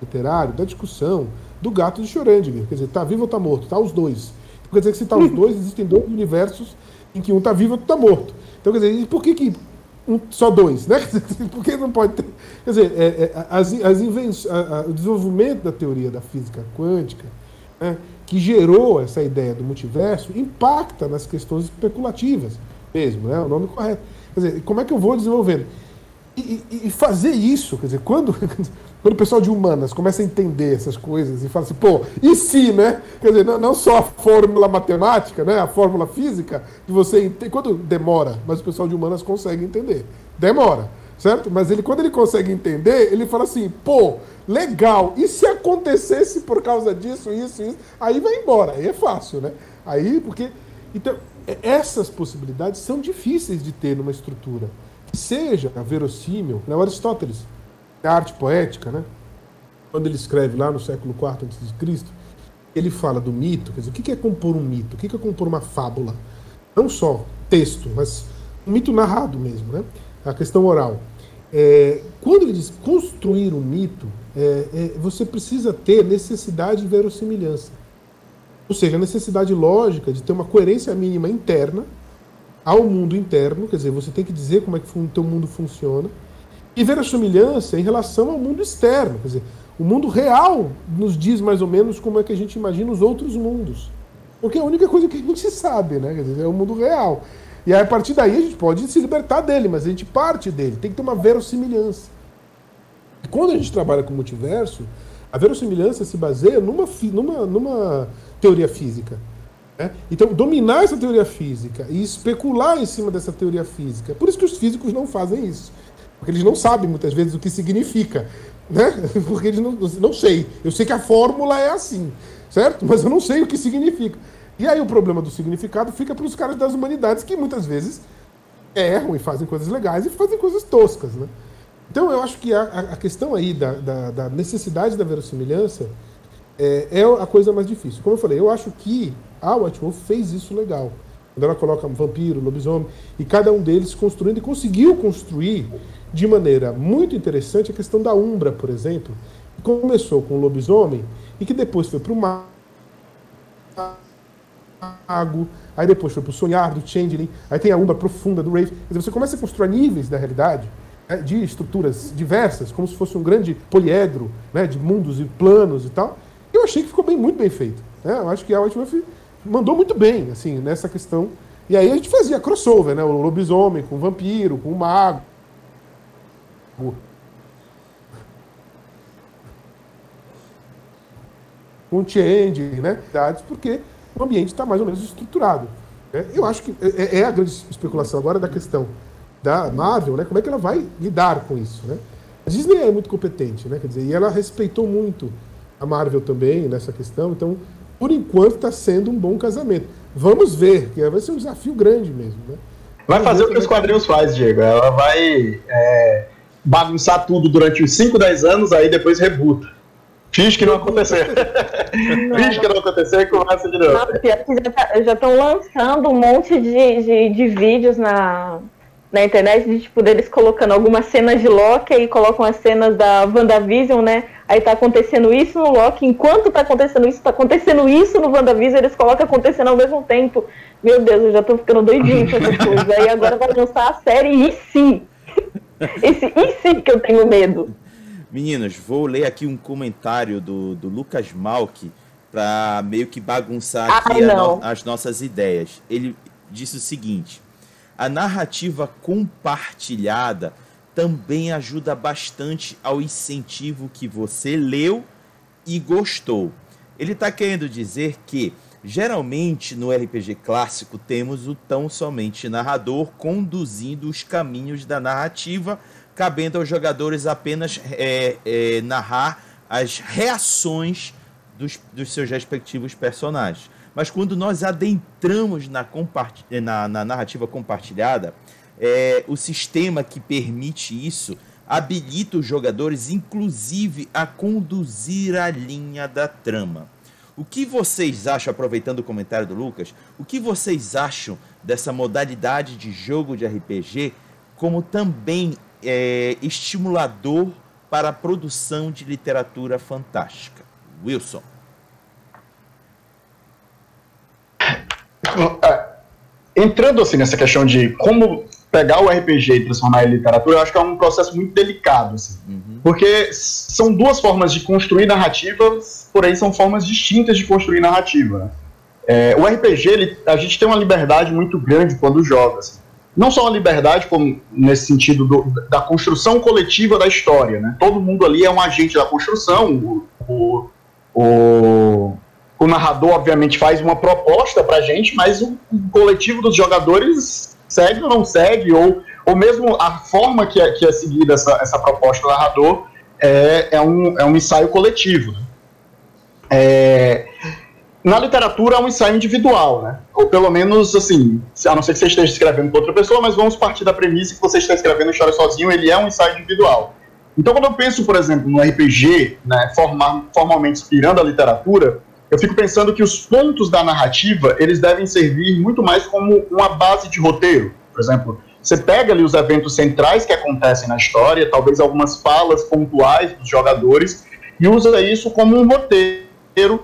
literário, da discussão do gato de Schrödinger. Quer dizer, tá vivo ou tá morto? Tá os dois. Então, quer dizer que se tá os dois, existem dois universos em que um tá vivo e outro tá morto. Então, quer dizer, por que que um, só dois, né? Por que não pode ter? Quer dizer, é, é, as, as invenções, a, a, o desenvolvimento da teoria da física quântica, né, que gerou essa ideia do multiverso, impacta nas questões especulativas mesmo, né? O nome correto. Quer dizer, como é que eu vou desenvolvendo? E, e, fazer isso, quer dizer, quando quando o pessoal de humanas começa a entender essas coisas e fala assim, pô, e se, né? Quer dizer, não, não só a fórmula matemática, né? A fórmula física, de você entender. Quando demora, mas o pessoal de humanas consegue entender. Demora, certo? Mas ele, quando ele consegue entender, ele fala assim, pô, legal, e se acontecesse por causa disso, isso, isso? Aí vai embora, aí é fácil, né? Aí, porque. Então, essas possibilidades são difíceis de ter numa estrutura. Seja verossímil, né? O Aristóteles a arte poética, né? quando ele escreve lá no século IV a.C., ele fala do mito, quer dizer, o que é compor um mito? O que é compor uma fábula? Não só texto, mas um mito narrado mesmo, né? a questão oral. É, quando ele diz construir um mito, é, é, você precisa ter necessidade de verossimilhança. Ou seja, a necessidade lógica de ter uma coerência mínima interna ao mundo interno, quer dizer, você tem que dizer como é que o teu mundo funciona, e ver a semelhança em relação ao mundo externo. Quer dizer, o mundo real nos diz mais ou menos como é que a gente imagina os outros mundos. Porque é a única coisa que a gente sabe, né? Quer dizer, é o mundo real. E aí, a partir daí a gente pode se libertar dele, mas a gente parte dele. Tem que ter uma verossimilhança. E quando a gente trabalha com multiverso, a verossimilhança se baseia numa, numa, numa teoria física. Né? Então, dominar essa teoria física e especular em cima dessa teoria física. Por isso que os físicos não fazem isso. Porque eles não sabem muitas vezes o que significa. Né? Porque eles não, não sei. Eu sei que a fórmula é assim, certo? Mas eu não sei o que significa. E aí o problema do significado fica para os caras das humanidades que muitas vezes erram e fazem coisas legais e fazem coisas toscas. Né? Então eu acho que a, a questão aí da, da, da, necessidade da verossimilhança é, é, a coisa mais difícil. Como eu falei, eu acho que a White Wolf fez isso legal. Quando ela coloca vampiro, lobisomem, e cada um deles construindo e conseguiu construir de maneira muito interessante a questão da Umbra, por exemplo, que começou com o lobisomem e que depois foi para o mago, aí depois foi para o sonhar do Changeling, aí tem a Umbra profunda do Rave. Quer dizer, você começa a construir níveis da realidade né, de estruturas diversas, como se fosse um grande poliedro né, de mundos e planos e tal. Eu achei que ficou bem, muito bem feito. Né? Eu acho que a White mandou muito bem assim nessa questão. E aí a gente fazia crossover, né? O lobisomem com o vampiro, com o mago, com change, né? Porque o ambiente está mais ou menos estruturado. Né? Eu acho que é, é, a grande especulação agora da questão da Marvel, né? Como é que ela vai lidar com isso, né? A Disney é muito competente, né? Quer dizer, e ela respeitou muito a Marvel também nessa questão. Então, por enquanto, está sendo um bom casamento. Vamos ver, que vai ser um desafio grande mesmo, né? Vai fazer o que os quadrinhos faz, Diego. Ela vai é, bagunçar tudo durante uns 5, 10 anos, aí depois rebuta. Finge que não aconteceu. Finge que não aconteceu e começa de novo. Não, já estão tá, lançando um monte de, de, de, vídeos na, na internet de tipo deles colocando algumas cenas de Loki e colocam as cenas da WandaVision, né? Aí tá acontecendo isso no Loki, enquanto tá acontecendo isso, tá acontecendo isso no WandaVision, eles colocam acontecendo ao mesmo tempo. Meu Deus, eu já tô ficando doidinho com essas coisas. Aí agora vai lançar a série e sim. Esse e sim que eu tenho medo. Meninos, vou ler aqui um comentário do, do Lucas Malk para meio que bagunçar aqui no, as nossas ideias. Ele disse o seguinte: a narrativa compartilhada também ajuda bastante ao incentivo que você leu e gostou. Ele está querendo dizer que Geralmente no RPG clássico temos o tão somente narrador conduzindo os caminhos da narrativa, cabendo aos jogadores apenas é, é, narrar as reações dos, dos seus respectivos personagens. Mas quando nós adentramos na, na, na narrativa compartilhada, é, o sistema que permite isso habilita os jogadores, inclusive, a conduzir a linha da trama. O que vocês acham, aproveitando o comentário do Lucas, o que vocês acham dessa modalidade de jogo de RPG como também é, estimulador para a produção de literatura fantástica? Wilson. Entrando assim nessa questão de como pegar o RPG e transformar em literatura, eu acho que é um processo muito delicado, assim, uhum. porque são duas formas de construir narrativas, porém são formas distintas de construir narrativa. Né? É, o RPG, ele, a gente tem uma liberdade muito grande quando joga. Assim. Não só uma liberdade, como nesse sentido do, da construção coletiva da história. Né? Todo mundo ali é um agente da construção. O, o, o, o narrador, obviamente, faz uma proposta para a gente, mas o, coletivo dos jogadores segue ou não segue, ou, ou mesmo a forma que é, que é seguida essa, essa proposta do narrador é, é, um, é um ensaio coletivo. Né? É, na literatura é um ensaio individual, né? Ou pelo menos, assim, a não ser que você esteja escrevendo com outra pessoa, mas vamos partir da premissa que você está escrevendo história sozinho, ele é um ensaio individual. Então, quando eu penso, por exemplo, no RPG, né, formar, formalmente inspirando a literatura, eu fico pensando que os pontos da narrativa, eles devem servir muito mais como uma base de roteiro. Por exemplo, você pega ali os eventos centrais que acontecem na história, talvez algumas falas pontuais dos jogadores, e usa isso como um roteiro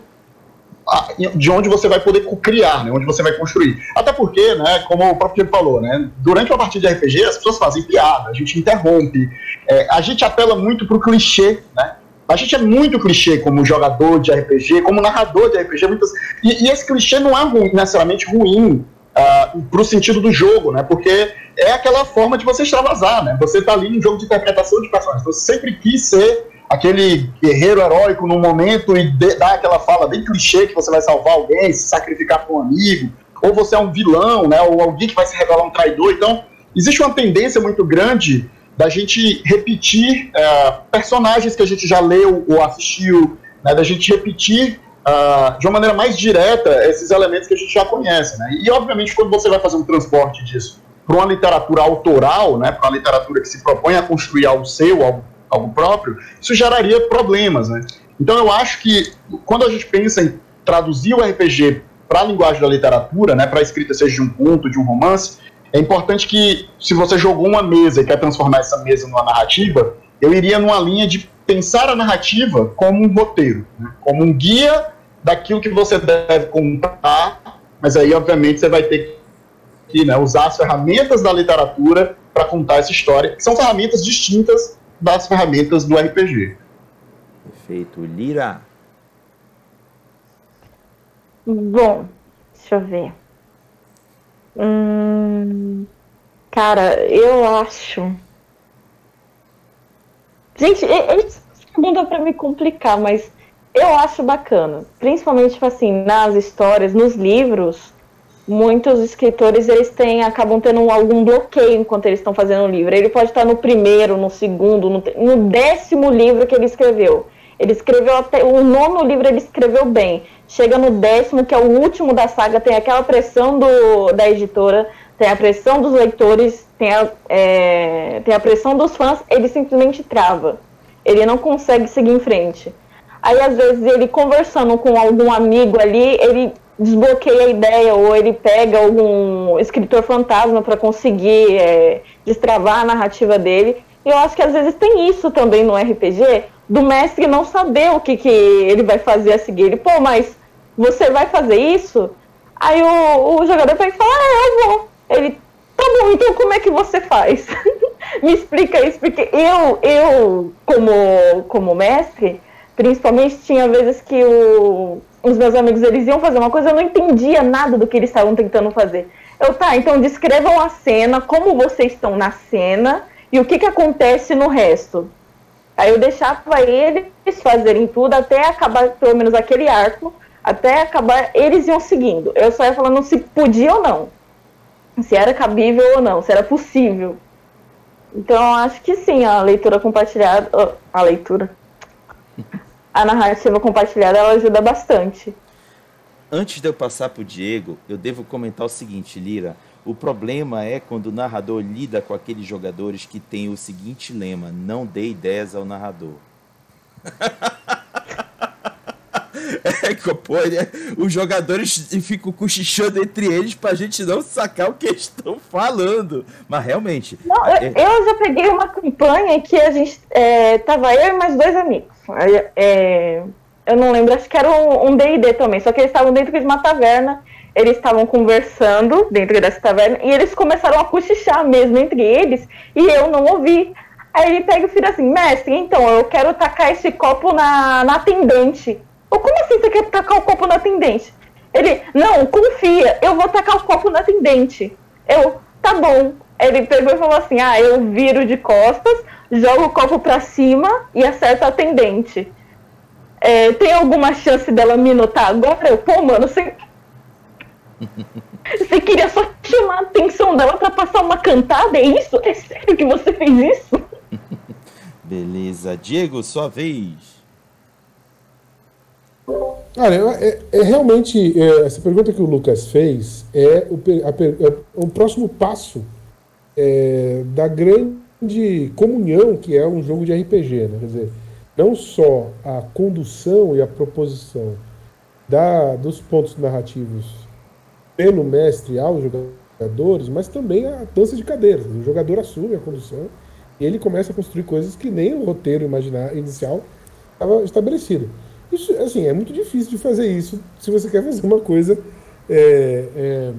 de onde você vai poder criar, né, onde você vai construir. Até porque, né, como o próprio Diego falou, né, durante uma partida de RPG as pessoas fazem piada, a gente interrompe, é, a gente apela muito para o clichê, né? A gente é muito clichê como jogador de RPG, como narrador de RPG, muitas, e, e esse clichê não é ruim, necessariamente ruim uh, ah, para o sentido do jogo, né? Porque é aquela forma de você extravasar, né? Você está ali num jogo de interpretação de personagens, você sempre quis ser aquele guerreiro heróico no momento e de, dar aquela fala bem clichê que você vai salvar alguém, se sacrificar por um amigo, ou você é um vilão, né, ou alguém que vai se revelar um traidor. Então, existe uma tendência muito grande da gente repetir uh, personagens que a gente já leu ou assistiu, né, da gente repetir uh, de uma maneira mais direta esses elementos que a gente já conhece. Né? E, obviamente, quando você vai fazer um transporte disso para uma literatura autoral, né, para uma literatura que se propõe a construir algo seu, algo algo próprio, isso geraria problemas, né? Então eu acho que quando a gente pensa em traduzir o RPG para a linguagem da literatura, né, para a escrita seja de um conto, de um romance, é importante que se você jogou uma mesa e quer transformar essa mesa numa narrativa, eu iria numa linha de pensar a narrativa como um roteiro, né, como um guia daquilo que você deve contar, mas aí obviamente você vai ter que né, usar as ferramentas da literatura para contar essa história, que são ferramentas distintas das ferramentas do RPG. Perfeito. Lira. Bom, deixa eu ver. Hum, cara, eu acho. Gente, eles perguntam para me complicar, mas eu acho bacana. Principalmente, tipo assim, nas histórias, nos livros, muitos escritores eles têm acabam tendo algum bloqueio enquanto eles estão fazendo o livro. Ele pode estar no primeiro, no segundo, no, no, décimo livro que ele escreveu. Ele escreveu até o nono livro ele escreveu bem. Chega no décimo, que é o último da saga, tem aquela pressão do, da editora, tem a pressão dos leitores, tem a, é, tem a pressão dos fãs, ele simplesmente trava. Ele não consegue seguir em frente. Aí, às vezes, ele conversando com algum amigo ali, ele desbloqueia a ideia ou ele pega algum escritor fantasma para conseguir é, destravar a narrativa dele. E eu acho que às vezes tem isso também no RPG, do mestre não saber o que, que ele vai fazer a seguir. Ele, pô, mas você vai fazer isso? Aí o, o jogador pega e fala, ah, eu vou. Ele, tá bom, então como é que você faz? Me explica isso, porque eu, eu como, como mestre, principalmente tinha vezes que o, os meus amigos eles iam fazer uma coisa, eu não entendia nada do que eles estavam tentando fazer. Eu, tá, então descrevam a cena, como vocês estão na cena e o que, que acontece no resto. Aí eu deixava eles fazerem tudo até acabar, pelo menos aquele arco, até acabar, eles iam seguindo. Eu só ia falando se podia ou não. Se era cabível ou não, se era possível. Então acho que sim, a leitura compartilhada. A leitura a narrativa compartilhada ela ajuda bastante. Antes de eu passar para o Diego, eu devo comentar o seguinte, Lira. O problema é quando o narrador lida com aqueles jogadores que têm o seguinte lema: não dê ideias ao narrador. É, pô, né? os jogadores ficam cochichando entre eles pra gente não sacar o que estão falando. Mas realmente. Não, eu, é... eu, já peguei uma campanha que a gente. É, tava eu e mais dois amigos. É, eu não lembro, acho que era um DD também, só que eles estavam dentro de uma taverna. Eles estavam conversando dentro dessa taverna e eles começaram a cochichar mesmo entre eles e eu não ouvi. Aí ele pega e fica assim, mestre, então, eu quero tacar esse copo na, na atendente. Ou como assim você quer tacar o copo na atendente? Ele, não, confia, eu vou tacar o copo na atendente. Eu, tá bom. Ele pegou e falou assim: ah, eu viro de costas, jogo o copo pra cima e acerto a atendente. É, tem alguma chance dela me notar agora? Eu, pô, mano, você. Você queria só chamar a atenção dela pra passar uma cantada? É isso? É sério que você fez isso? Beleza. Diego, sua vez. Cara, é, é realmente é, essa pergunta que o Lucas fez é o, a, é o próximo passo é, da grande comunhão que é um jogo de RPG, né? Quer dizer, não só a condução e a proposição da, dos pontos narrativos pelo mestre aos jogadores, mas também a dança de cadeiras. O jogador assume a condução e ele começa a construir coisas que nem o roteiro imaginar, inicial estava estabelecido. Isso, assim, é muito difícil de fazer isso se você quer fazer uma coisa é, é,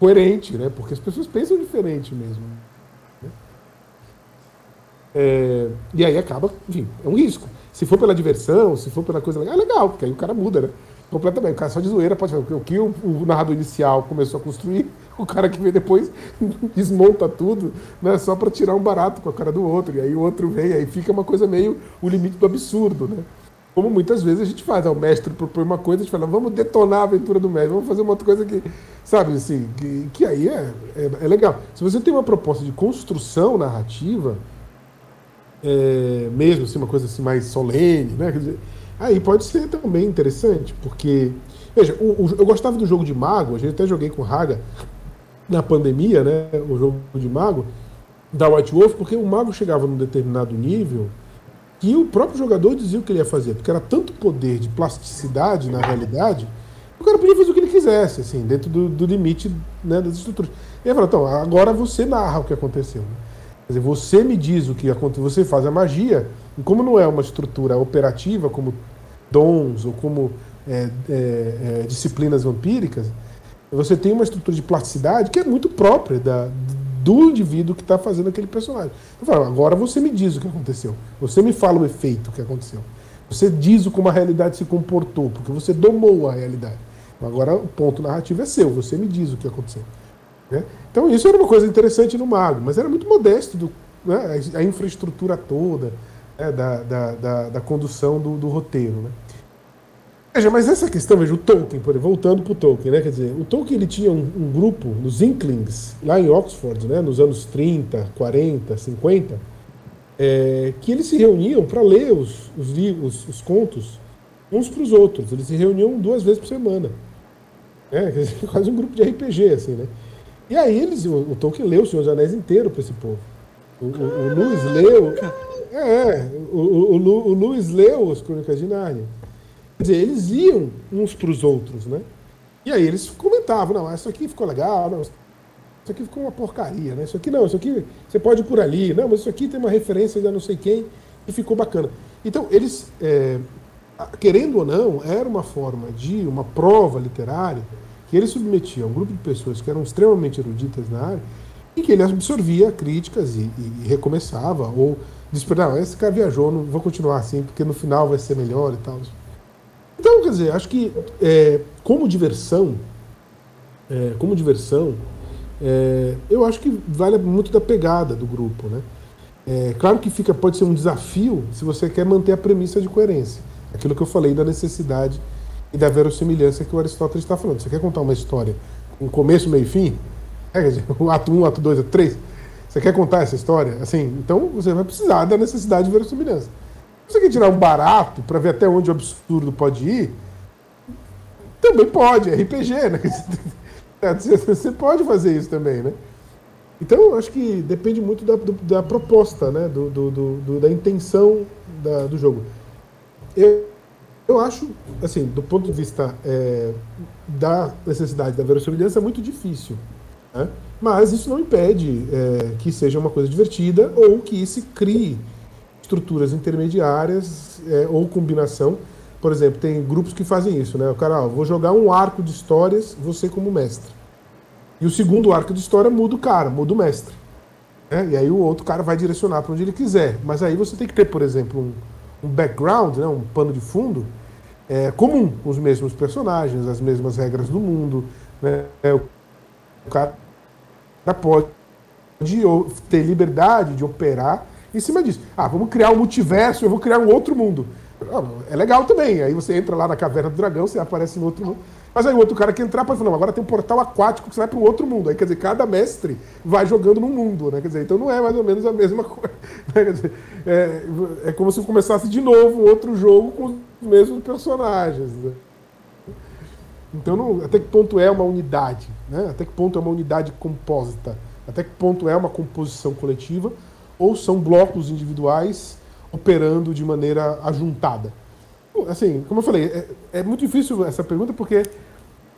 coerente, né? Porque as pessoas pensam diferente mesmo. Né? É, e aí acaba, enfim, é um risco. Se for pela diversão, se for pela coisa legal, é legal, porque aí o cara muda, né? Completamente. O cara só de zoeira pode fazer. O que o, o narrador inicial começou a construir, o cara que vem depois desmonta tudo, né? Só para tirar um barato com a cara do outro. E aí o outro vem, aí fica uma coisa meio o limite do absurdo, né? Como muitas vezes a gente faz, o mestre propõe uma coisa, a gente fala, vamos detonar a aventura do mestre, vamos fazer uma outra coisa que, sabe, assim, que, que aí é, é, é legal. Se você tem uma proposta de construção narrativa, é, mesmo assim, uma coisa assim mais solene, né? Quer dizer, aí pode ser também interessante, porque. Veja, o, o, eu gostava do jogo de mago, a gente até joguei com Raga na pandemia, né? O jogo de mago, da White Wolf, porque o mago chegava num determinado nível que o próprio jogador dizia o que ele ia fazer, porque era tanto poder de plasticidade na realidade, o cara podia fazer o que ele quisesse, assim, dentro do, do limite né, das estruturas. E ele falou, então, agora você narra o que aconteceu. Né? Quer dizer, você me diz o que aconteceu, você faz a magia, e como não é uma estrutura operativa, como dons ou como é, é, é, disciplinas vampíricas, você tem uma estrutura de plasticidade que é muito própria da, do indivíduo que está fazendo aquele personagem. Eu falo, agora você me diz o que aconteceu. Você me fala o efeito que aconteceu. Você diz como a realidade se comportou, porque você domou a realidade. Agora o ponto narrativo é seu, você me diz o que aconteceu. Né? Então isso era uma coisa interessante no Mago, mas era muito modesto do, né? a infraestrutura toda né? da, da, da, da, condução do, do roteiro. Né? Veja, mas essa questão, veja, o Tolkien, por exemplo, voltando para o Tolkien, né? Quer dizer, o Tolkien ele tinha um, um, grupo nos Inklings, lá em Oxford, né? Nos anos 30, 40, 50, é, que eles se reuniam para ler os, os, os, os contos uns para os outros. Eles se reuniam duas vezes por semana. É, dizer, quase um grupo de RPG, assim, né? E aí eles, o, o Tolkien leu o Senhor dos Anéis inteiro para esse povo. O, o, o leu. É, o, o, o, o Lewis leu as Crônicas de Nárnia. Quer dizer, eles iam uns para os outros, né? E aí eles comentavam, não, isso aqui ficou legal, não, isso aqui ficou uma porcaria, né? Isso aqui não, isso aqui você pode ir por ali, não, mas isso aqui tem uma referência de não sei quem e ficou bacana. Então, eles, é, querendo ou não, era uma forma de uma prova literária que ele submetia a um grupo de pessoas que eram extremamente eruditas na área e que ele absorvia críticas e, e recomeçava, ou disse, não, esse cara viajou, não vou continuar assim, porque no final vai ser melhor e tal. Então, quer dizer, acho que é, como diversão, é, como diversão, é, eu acho que vale muito da pegada do grupo, né? É, claro que fica, pode ser um desafio se você quer manter a premissa de coerência. Aquilo que eu falei da necessidade e da verossimilhança que o Aristóteles está falando. Você quer contar uma história com começo, meio e fim? É, quer dizer, o ato 1, ato 2, ato 3? Você quer contar essa história? Assim, então você vai precisar da necessidade de verossimilhança você quer tirar um barato para ver até onde o absurdo pode ir, Também pode, é RPG, né? Você pode fazer isso também, né? Então, acho que depende muito da, do, da proposta, né? Do, do, do da intenção da, do jogo. Eu, eu acho, assim, do ponto de vista é, da necessidade da verossimilhança, é muito difícil. Né? Mas isso não impede é, que seja uma coisa divertida ou que se crie estruturas intermediárias é, ou combinação. Por exemplo, tem grupos que fazem isso, né? O cara, ó, vou jogar um arco de histórias, você como mestre. E o segundo arco de história muda o cara, muda o mestre. Né? E aí o outro cara vai direcionar para onde ele quiser. Mas aí você tem que ter, por exemplo, um, um background, né? um pano de fundo é, comum, os mesmos personagens, as mesmas regras do mundo. Né? É, o cara pode ter liberdade de operar em cima disso. Ah, vamos criar um multiverso, eu vou criar um outro mundo. Ah, é legal também. Aí você entra lá na caverna do dragão, você aparece no outro mundo. Mas aí o outro cara que entrar pode falar, não, agora tem um portal aquático que você vai para um outro mundo. Aí, quer dizer, cada mestre vai jogando num mundo, né? Quer dizer, então não é mais ou menos a mesma coisa. Né? Quer dizer, é, é como se começasse de novo outro jogo com os mesmos personagens. Né? Então, não, até que ponto é uma unidade? Né? Até que ponto é uma unidade compósita? Até que ponto é uma composição coletiva? Ou são blocos individuais operando de maneira ajuntada? Assim, como eu falei, é, é muito difícil essa pergunta porque,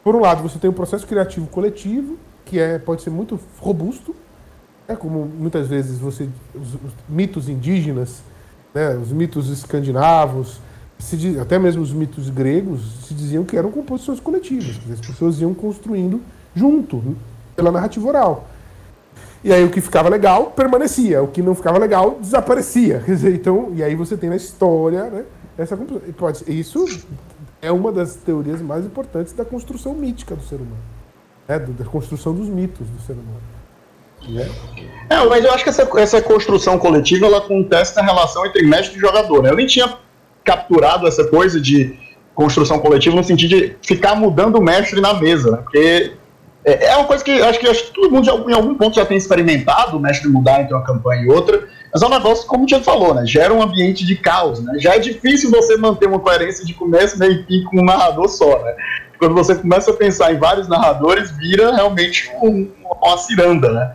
por um lado, você tem um processo criativo coletivo, que é, pode ser muito robusto, é como muitas vezes você os, os mitos indígenas, né, os mitos escandinavos, se, até mesmo os mitos gregos se diziam que eram composições coletivas, as pessoas iam construindo junto, pela narrativa oral. E aí o que ficava legal permanecia, o que não ficava legal desaparecia. Quer dizer, então, e aí você tem na história né, essa pode Isso é uma das teorias mais importantes da construção mítica do ser humano, né, da construção dos mitos do ser humano. Né? É, mas eu acho que essa, essa construção coletiva ela acontece na relação entre mestre e jogador. Né? Eu nem tinha capturado essa coisa de construção coletiva no sentido de ficar mudando o mestre na mesa, né? Porque é, é uma coisa que acho que, acho que todo mundo já, em algum ponto já tem experimentado, o mestre mudar entre uma campanha e outra, mas é um negócio, como o Tiago falou, né? Gera um ambiente de caos, né? Já é difícil você manter uma coerência de começo, meio e fim com um narrador só, né? Quando você começa a pensar em vários narradores, vira realmente um, uma ciranda, né?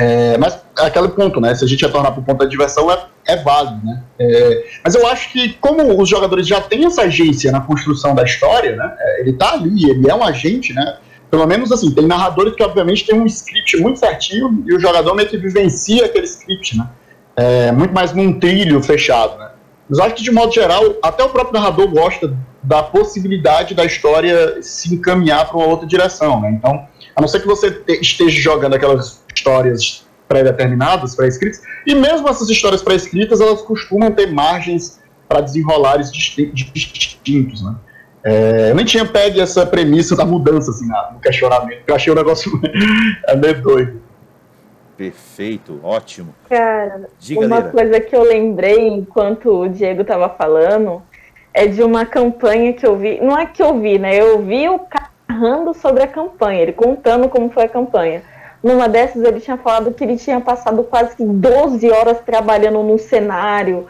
É, mas é aquele ponto, né? Se a gente retornar para o ponto da diversão, é, é válido, né? É, mas eu acho que, como os jogadores já têm essa agência na construção da história, né? É, ele está ali, ele é um agente, né? Pelo menos assim, tem narradores que, obviamente, tem um script muito certinho e o jogador meio que vivencia aquele script, né? É, muito mais num trilho fechado, né? Mas eu acho que, de modo geral, até o próprio narrador gosta da possibilidade da história se encaminhar para uma outra direção, né? Então, a não ser que você esteja jogando aquelas histórias pré-determinadas, pré-escritas, e mesmo essas histórias pré-escritas, elas costumam ter margens para desenrolares distintos, né? É, eu nem tinha pego essa premissa da mudança assim, no questionamento, eu achei o negócio é meio doido. Perfeito, ótimo. Cara, Diga, uma coisa que eu lembrei enquanto o Diego estava falando é de uma campanha que eu vi. Não é que eu vi, né? Eu vi o narrando sobre a campanha, ele contando como foi a campanha. Numa dessas, ele tinha falado que ele tinha passado quase 12 horas trabalhando num cenário,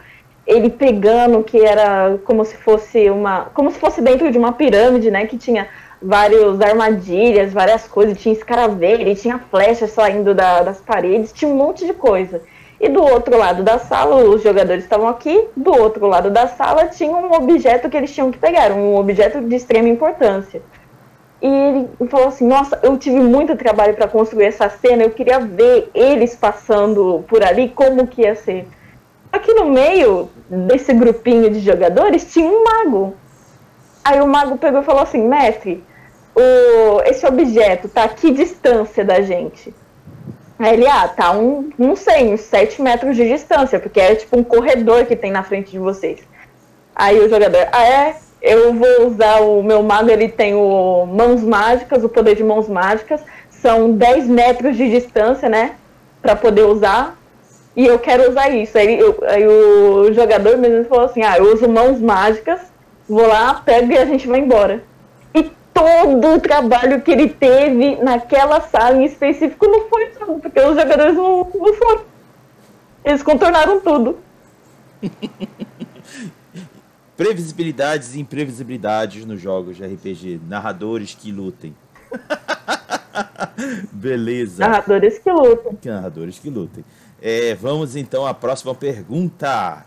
ele pegando que era como se fosse uma. como se fosse dentro de uma pirâmide, né? Que tinha várias armadilhas, várias coisas, tinha escaravelho, tinha flechas saindo da, das paredes, tinha um monte de coisa. E do outro lado da sala, os jogadores estavam aqui, do outro lado da sala tinha um objeto que eles tinham que pegar, um objeto de extrema importância. E ele falou assim: Nossa, eu tive muito trabalho para construir essa cena, eu queria ver eles passando por ali, como que ia ser. Aqui no meio desse grupinho de jogadores tinha um mago. Aí o mago pegou e falou assim: Mestre, o, esse objeto tá a que distância da gente? Aí ele, ah, tá um, não sei, uns 7 metros de distância, porque é tipo um corredor que tem na frente de vocês. Aí o jogador, ah, é? Eu vou usar o meu mago, ele tem o mãos mágicas, o poder de mãos mágicas. São 10 metros de distância, né? Pra poder usar. E eu quero usar isso. Aí, eu, aí o jogador mesmo falou assim: ah, eu uso mãos mágicas, vou lá, pego e a gente vai embora. E todo o trabalho que ele teve naquela sala em específico não foi tudo, porque os jogadores não, não foram. Eles contornaram tudo. Previsibilidades e imprevisibilidades nos jogos de RPG. Narradores que lutem. Beleza. Narradores que lutem. Narradores que lutem. É, vamos então à próxima pergunta,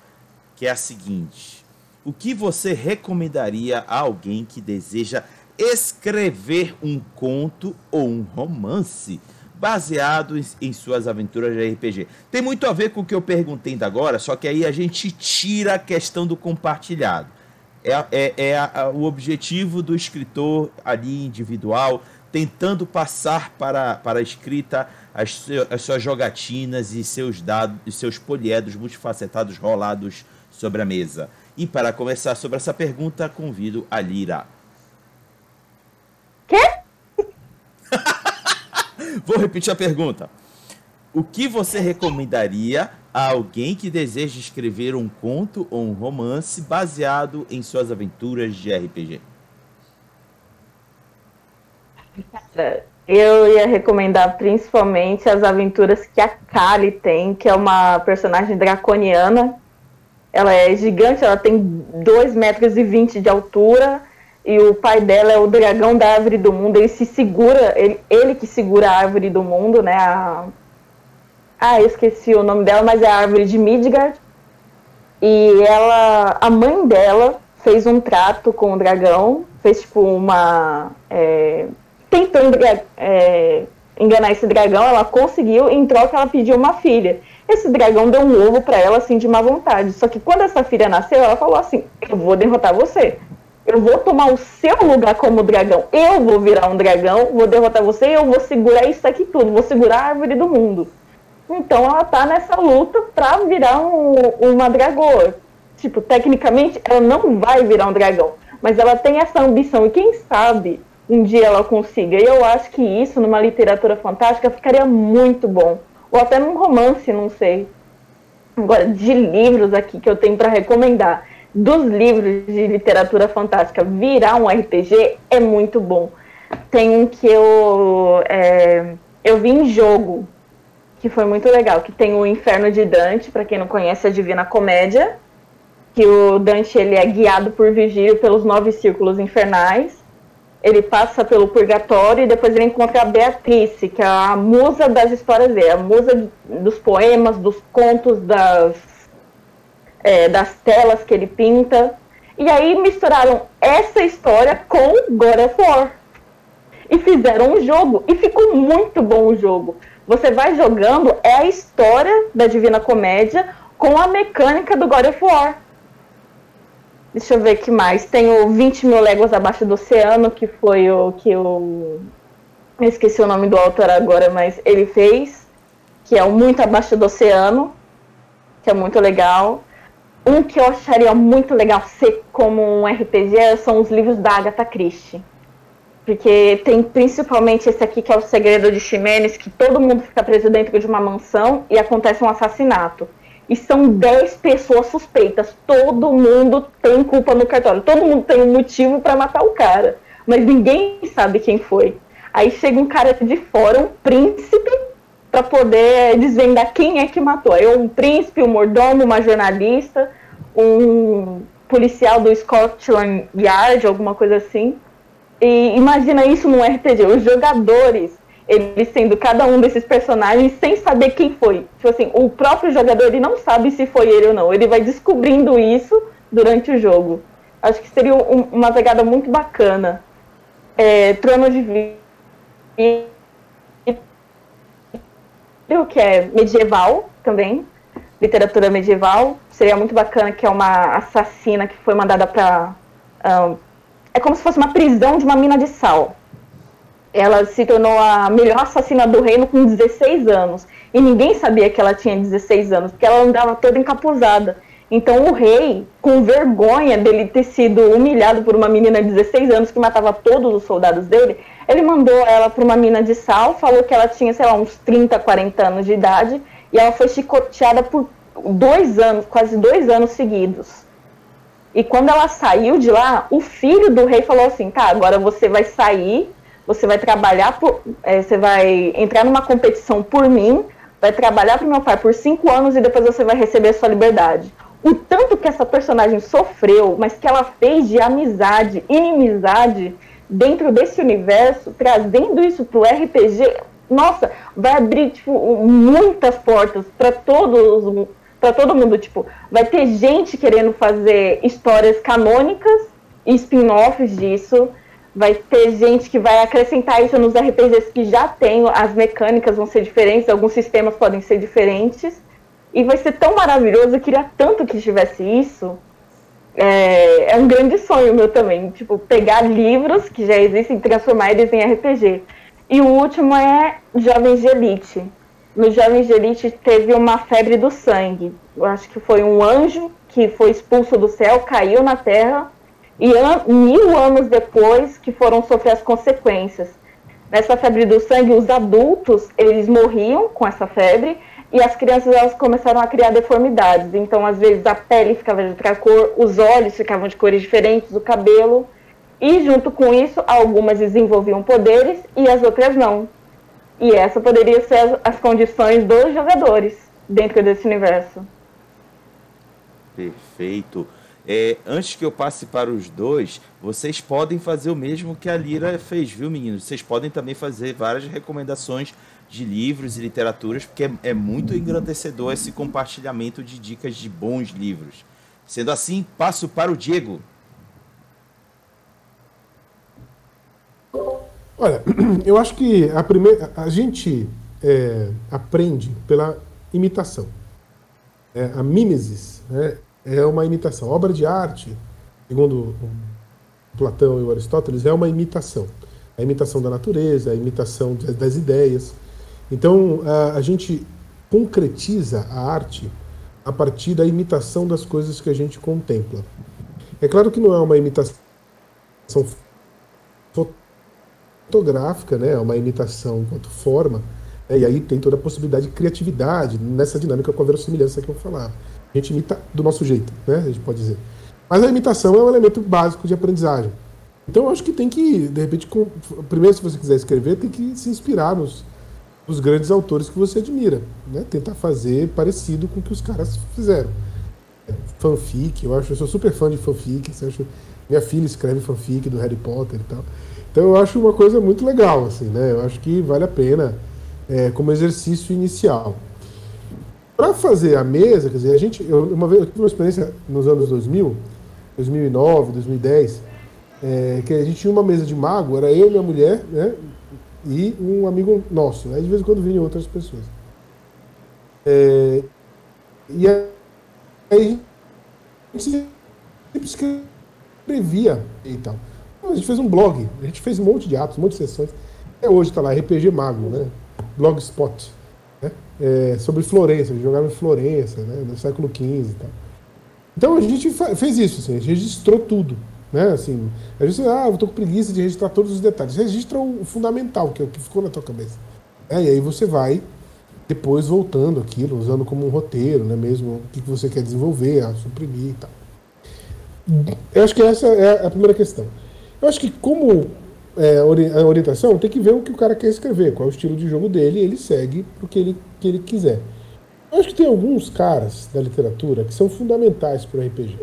que é a seguinte: O que você recomendaria a alguém que deseja escrever um conto ou um romance baseado em, em, suas aventuras de RPG. Tem muito a ver com o que eu perguntei ainda agora, só que aí a gente tira a questão do compartilhado. É, é, é a, a, o objetivo do escritor ali individual, tentando passar para, para a escrita as, as suas jogatinas e seus dados, e seus poliedros multifacetados rolados sobre a mesa. E para começar sobre essa pergunta, convido a Lira. Quê? Vou repetir a pergunta. O que você recomendaria a alguém que deseja escrever um conto ou um romance baseado em suas aventuras de RPG? Eu ia recomendar principalmente as aventuras que a Kali tem, que é uma personagem draconiana. Ela é gigante, ela tem 2 metros e 20 de altura e o pai dela é o dragão da árvore do mundo. Ele se segura, ele, ele que segura a árvore do mundo, né? A, ah, eu esqueci o nome dela, mas é a árvore de Midgard. E ela, a mãe dela fez um trato com o dragão, fez tipo uma. É, tentando é, enganar esse dragão, ela conseguiu, em troca ela pediu uma filha. Esse dragão deu um ovo para ela, assim, de má vontade. Só que quando essa filha nasceu, ela falou assim: Eu vou derrotar você. Eu vou tomar o seu lugar como dragão. Eu vou virar um dragão, vou derrotar você e eu vou segurar isso aqui tudo. Vou segurar a árvore do mundo. Então ela tá nessa luta pra virar um, uma dragoa. Tipo, tecnicamente ela não vai virar um dragão. Mas ela tem essa ambição. E quem sabe um dia ela consiga. E eu acho que isso numa literatura fantástica ficaria muito bom. Ou até num romance, não sei. Agora, de livros aqui que eu tenho para recomendar dos livros de literatura fantástica virar um RPG é muito bom. Tem um que eu, é, eu vi em jogo, que foi muito legal, que tem o Inferno de Dante, para quem não conhece a Divina Comédia, que o Dante ele é guiado por Virgílio pelos nove círculos infernais. Ele passa pelo purgatório e depois ele encontra a Beatrice, que é a musa das histórias dele, a musa dos poemas, dos contos, das é, das telas que ele pinta. E aí misturaram essa história com God of War. E fizeram um jogo. E ficou muito bom o jogo. Você vai jogando, é a história da Divina Comédia com a mecânica do God of War. Deixa eu ver que mais. Tem o 20 mil léguas abaixo do oceano, que foi o que o. Eu esqueci o nome do autor agora, mas ele fez. Que é o Muito Abaixo do Oceano. Que é muito legal. Um que eu acharia muito legal ser como um RPG são os livros da Agatha Christie. Porque tem principalmente esse aqui que é o Segredo de Ximenes, que todo mundo fica preso dentro de uma mansão e acontece um assassinato. E são 10 pessoas suspeitas. Todo mundo tem culpa no cartório. Todo mundo tem um motivo para matar o cara. Mas ninguém sabe quem foi. Aí chega um cara de fora, um príncipe, para poder desvendar quem é que matou. É um príncipe, um mordomo, uma jornalista, um policial do Scotland Yard, alguma coisa assim. E imagina isso num RPG, os jogadores, eles sendo cada um desses personagens sem saber quem foi. Tipo assim, o próprio jogador ele não sabe se foi ele ou não. Ele vai descobrindo isso durante o jogo. Acho que seria um, uma pegada muito bacana. É, Trono de Vida que é medieval também, literatura medieval. Seria muito bacana que é uma assassina que foi mandada para é como se fosse uma prisão de uma mina de sal. Ela se tornou a melhor assassina do reino com 16 anos. E ninguém sabia que ela tinha 16 anos, porque ela andava toda encapuzada. Então o rei, com vergonha dele ter sido humilhado por uma menina de 16 anos que matava todos os soldados dele, ele mandou ela para uma mina de sal, falou que ela tinha, sei lá, uns 30, 40 anos de idade, e ela foi chicoteada por dois anos, quase dois anos seguidos. E quando ela saiu de lá, o filho do rei falou assim: tá, agora você vai sair, você vai trabalhar, por, é, você vai entrar numa competição por mim, vai trabalhar para meu pai por cinco anos e depois você vai receber a sua liberdade. o tanto que essa personagem sofreu, mas que ela fez de amizade, inimizade dentro desse universo, trazendo isso pro RPG, nossa, vai abrir tipo, muitas portas para todos para todo mundo, tipo, vai ter gente querendo fazer histórias canônicas e spin-offs disso. Vai ter gente que vai acrescentar isso nos RPGs que já tem, as mecânicas vão ser diferentes, alguns sistemas podem ser diferentes. E vai ser tão maravilhoso, eu queria tanto que tivesse isso. É, é um grande sonho meu também, tipo, pegar livros que já existem e transformar eles em RPG. E o último é Jovens de Elite. No Jovens de Elite teve uma febre do sangue. Eu acho que foi um anjo que foi expulso do céu, caiu na terra, e mil anos depois que foram sofrer as consequências. Nessa febre do sangue, os adultos, eles morriam com essa febre, e as crianças elas começaram a criar deformidades. Então, às vezes, a pele ficava de outra cor, os olhos ficavam de cores diferentes, o cabelo. E, junto com isso, algumas desenvolviam poderes e as outras não. E essa poderia ser as, as condições dos jogadores dentro desse universo. Perfeito. É, antes que eu passe para os dois, vocês podem fazer o mesmo que a Lira fez, viu, meninos? Vocês podem também fazer várias recomendações de livros e literaturas, porque é, é muito engrandecedor esse compartilhamento de dicas de bons livros. Sendo assim, passo para o Diego. Olha, eu acho que a primeira, a gente é, aprende pela imitação. É, a mimesis né, é uma imitação. A obra de arte, segundo Platão e Aristóteles, é uma imitação. A imitação da natureza, a imitação das ideias. Então, a, gente concretiza a arte a partir da imitação das coisas que a gente contempla. É claro que não é uma imitação fotográfica, né? é uma imitação enquanto forma, né? e aí tem toda a possibilidade de criatividade nessa dinâmica com a verossimilhança que eu falava. A gente imita do nosso jeito, né? a gente pode dizer. Mas a imitação é um elemento básico de aprendizagem. Então eu acho que tem que, de repente, com... primeiro se você quiser escrever, tem que se inspirar nos, dos grandes autores que você admira, né? Tentar fazer parecido com o que os caras fizeram. Fanfic, eu acho, eu sou super fã de fanfic, minha filha escreve fanfic do Harry Potter e tal. Então eu acho uma coisa muito legal, assim, né? Eu acho que vale a pena é, como exercício inicial. Para fazer a mesa, quer dizer, a gente, eu, uma vez eu tive uma experiência nos anos 2000, 2009, 2010, é, que a gente tinha uma mesa de mago, era eu, minha mulher, né? E um amigo nosso. Aí de vez em quando vinham outras pessoas. É, e aí a gente sempre escrevia e tal. A gente fez um blog, a gente fez um monte de atos, um monte de sessões. Até hoje está lá, RPG Mago, né? Blogspot. Né? É, sobre Florença, a gente jogava em Florença, né? no século XV e tal. Então a gente fez isso, assim, a gente registrou tudo. Né? Assim, gente, ah, eu tô com preguiça de registrar todos os detalhes. Registra o fundamental, que é o que ficou na tua cabeça. É, e aí você vai depois voltando aquilo, usando como um roteiro, né? Mesmo o que você quer desenvolver, a suprimir e tal. Eu acho que essa é a primeira questão. Eu acho que como é, a orientação, tem que ver o que o cara quer escrever, qual é o estilo de jogo dele, ele segue o que ele, que ele quiser. Eu acho que tem alguns caras da literatura que são fundamentais para o RPG.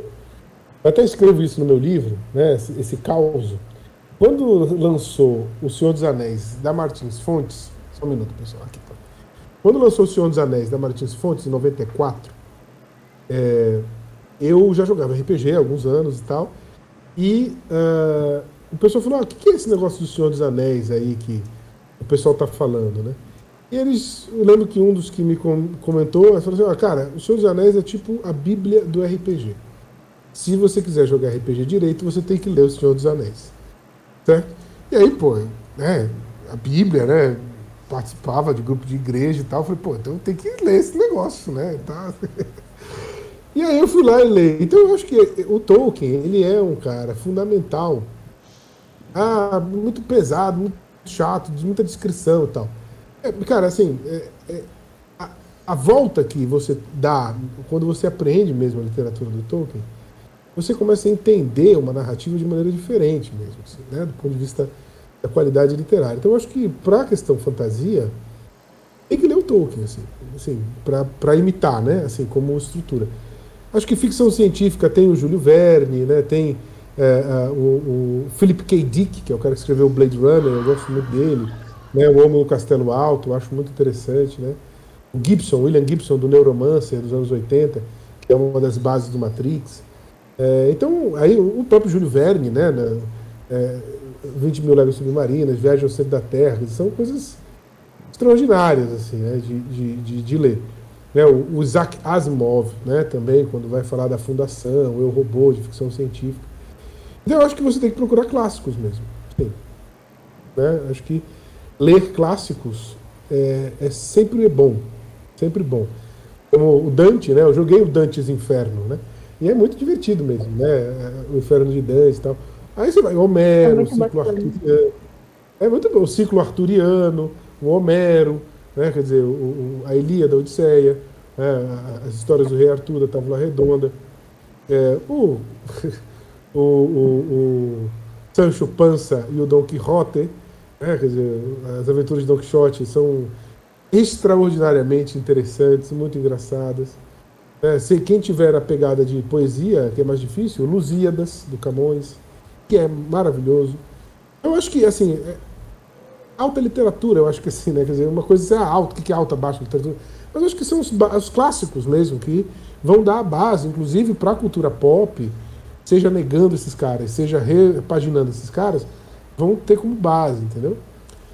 Eu até escrevo isso no meu livro, né, esse, esse caos. Quando lançou O Senhor dos Anéis da Martins Fontes, só um minuto, pessoal, aqui tá. Quando lançou O Senhor dos Anéis da Martins Fontes, em 94, é, eu já jogava RPG há alguns anos e tal, e uh, o pessoal falou: ah, o que é esse negócio do Senhor dos Anéis aí que o pessoal tá falando, né? E eles, eu lembro que um dos que me comentou, falou assim: ah, cara, O Senhor dos Anéis é tipo a Bíblia do RPG. Se você quiser jogar RPG direito, você tem que ler O Senhor dos Anéis. Certo? E aí, pô, né, a Bíblia, né? Participava de grupo de igreja e tal. Falei, pô, então tem que ler esse negócio, né? Tá. E aí eu fui lá e li. Então eu acho que o Tolkien, ele é um cara fundamental. Ah, muito pesado, muito chato, de muita descrição e tal. É, cara, assim, é, é, a, a volta que você dá quando você aprende mesmo a literatura do Tolkien você começa a entender uma narrativa de maneira diferente mesmo, assim, né? do ponto de vista da qualidade literária. Então, eu acho que, para a questão fantasia, tem que ler o Tolkien, assim, assim para imitar, né? assim, como estrutura. Acho que ficção científica tem o Júlio Verne, né? tem é, o, o, Philip K. Dick, que é o cara que escreveu Blade Runner, eu gosto muito dele. Né? O Homem no Castelo Alto, acho muito interessante. Né? O Gibson, William Gibson, do Neuromancer, dos anos 80, que é uma das bases do Matrix. É, então, aí o próprio Júlio Verne, né? é, 20 mil léguas submarinas, Viagem ao Centro da Terra, são coisas extraordinárias assim, né, de, de, de, de ler. Né, o, o Isaac Asimov, né, também, quando vai falar da fundação, Eu Robô, de ficção científica. Então eu acho que você tem que procurar clássicos mesmo. Sim. Né, acho que ler clássicos é, é sempre bom. Sempre bom. Como o Dante, né? Eu joguei o Dante's Inferno, né? E é muito divertido mesmo, né? O Inferno de Dante e tal. Aí você vai, Homero, é o ciclo arturiano. É muito bom, o ciclo arturiano, o Homero, né? quer dizer, o, a Ilíada, a Odisseia, né? as histórias do rei Arthur, da Távola Redonda. É, o, o, o, o, Sancho Panza e o Dom Quixote, né? quer dizer, as aventuras de Dom Quixote são extraordinariamente interessantes, muito engraçadas. É, se quem tiver a pegada de poesia, que é mais difícil, Lusíadas, do Camões que é maravilhoso. Eu acho que, assim, é alta literatura, eu acho que assim, né? Quer dizer, uma coisa é alta, o que é alta, baixa literatura? Mas eu acho que são os, os clássicos mesmo, que vão dar a base, inclusive, para a cultura pop, seja negando esses caras, seja repaginando esses caras, vão ter como base, entendeu?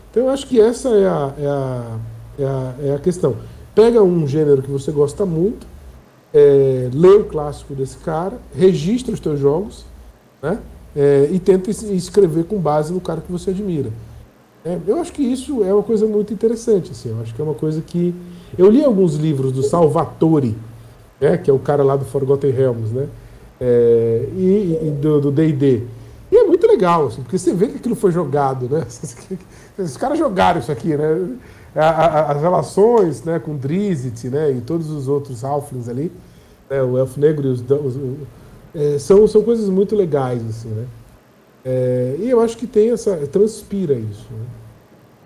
Então eu acho que essa é a, é a, é a, é a questão. Pega um gênero que você gosta muito, é, lê o clássico desse cara, registra os teus jogos, né? é, e tenta escrever com base no cara que você admira. É, eu acho que isso é uma coisa muito interessante. Assim, eu acho que é uma coisa que. Eu li alguns livros do Salvatore, né, que é o cara lá do Forgotten Realms, né, é, e, e, do D&D. E é muito legal, assim, porque você vê que aquilo foi jogado, né? Os caras jogaram isso aqui, né? As relações né, com Drizzt né, e todos os outros Halflings ali, né, o Elfo Negro e os, os, é, são, são coisas muito legais, assim, né? É, e eu acho que tem essa. transpira isso. Né?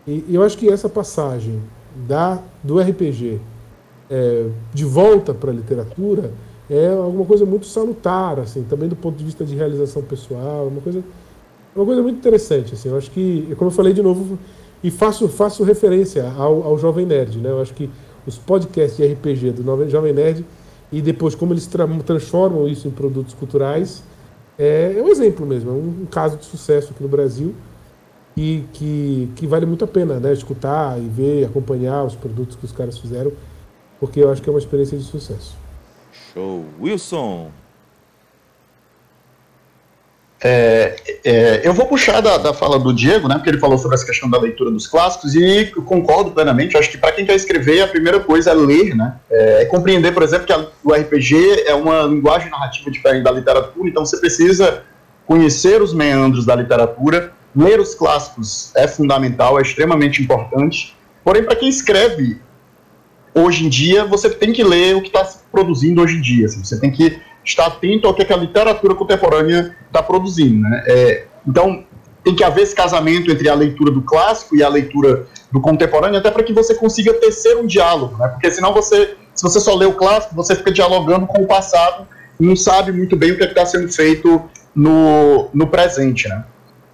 E, e, eu acho que essa passagem da, do RPG é, de volta para a literatura é alguma coisa muito salutar, assim, também do ponto de vista de realização pessoal, uma coisa, uma coisa muito interessante. Assim, eu acho que, como eu falei de novo, e faço, faço referência ao, ao Jovem Nerd, né? Eu acho que os podcasts de RPG do Jovem Nerd e depois como eles tra transformam isso em produtos culturais, é, é um exemplo mesmo, é um, um, caso de sucesso aqui no Brasil e que, que vale muito a pena né, escutar e ver, acompanhar os produtos que os caras fizeram, porque eu acho que é uma experiência de sucesso. Show. Wilson, é, é, eu vou puxar da, da, fala do Diego, né, porque ele falou sobre essa questão da leitura dos clássicos, e concordo plenamente. Acho que para quem quer escrever, a primeira coisa é ler, né, é, é compreender, por exemplo, que a, o RPG é uma linguagem narrativa diferente da literatura, então você precisa conhecer os meandros da literatura. Ler os clássicos é fundamental, é extremamente importante. Porém, para quem escreve hoje em dia, você tem que ler o que está produzindo hoje em dia. Assim, você tem que estar atento ao que, a literatura contemporânea está produzindo. Né? É, então, tem que haver esse casamento entre a leitura do clássico e a leitura do contemporâneo, até para que você consiga tecer um diálogo, né? porque senão você, se você só lê o clássico, você fica dialogando com o passado e não sabe muito bem o que é está sendo feito no, no presente. Né?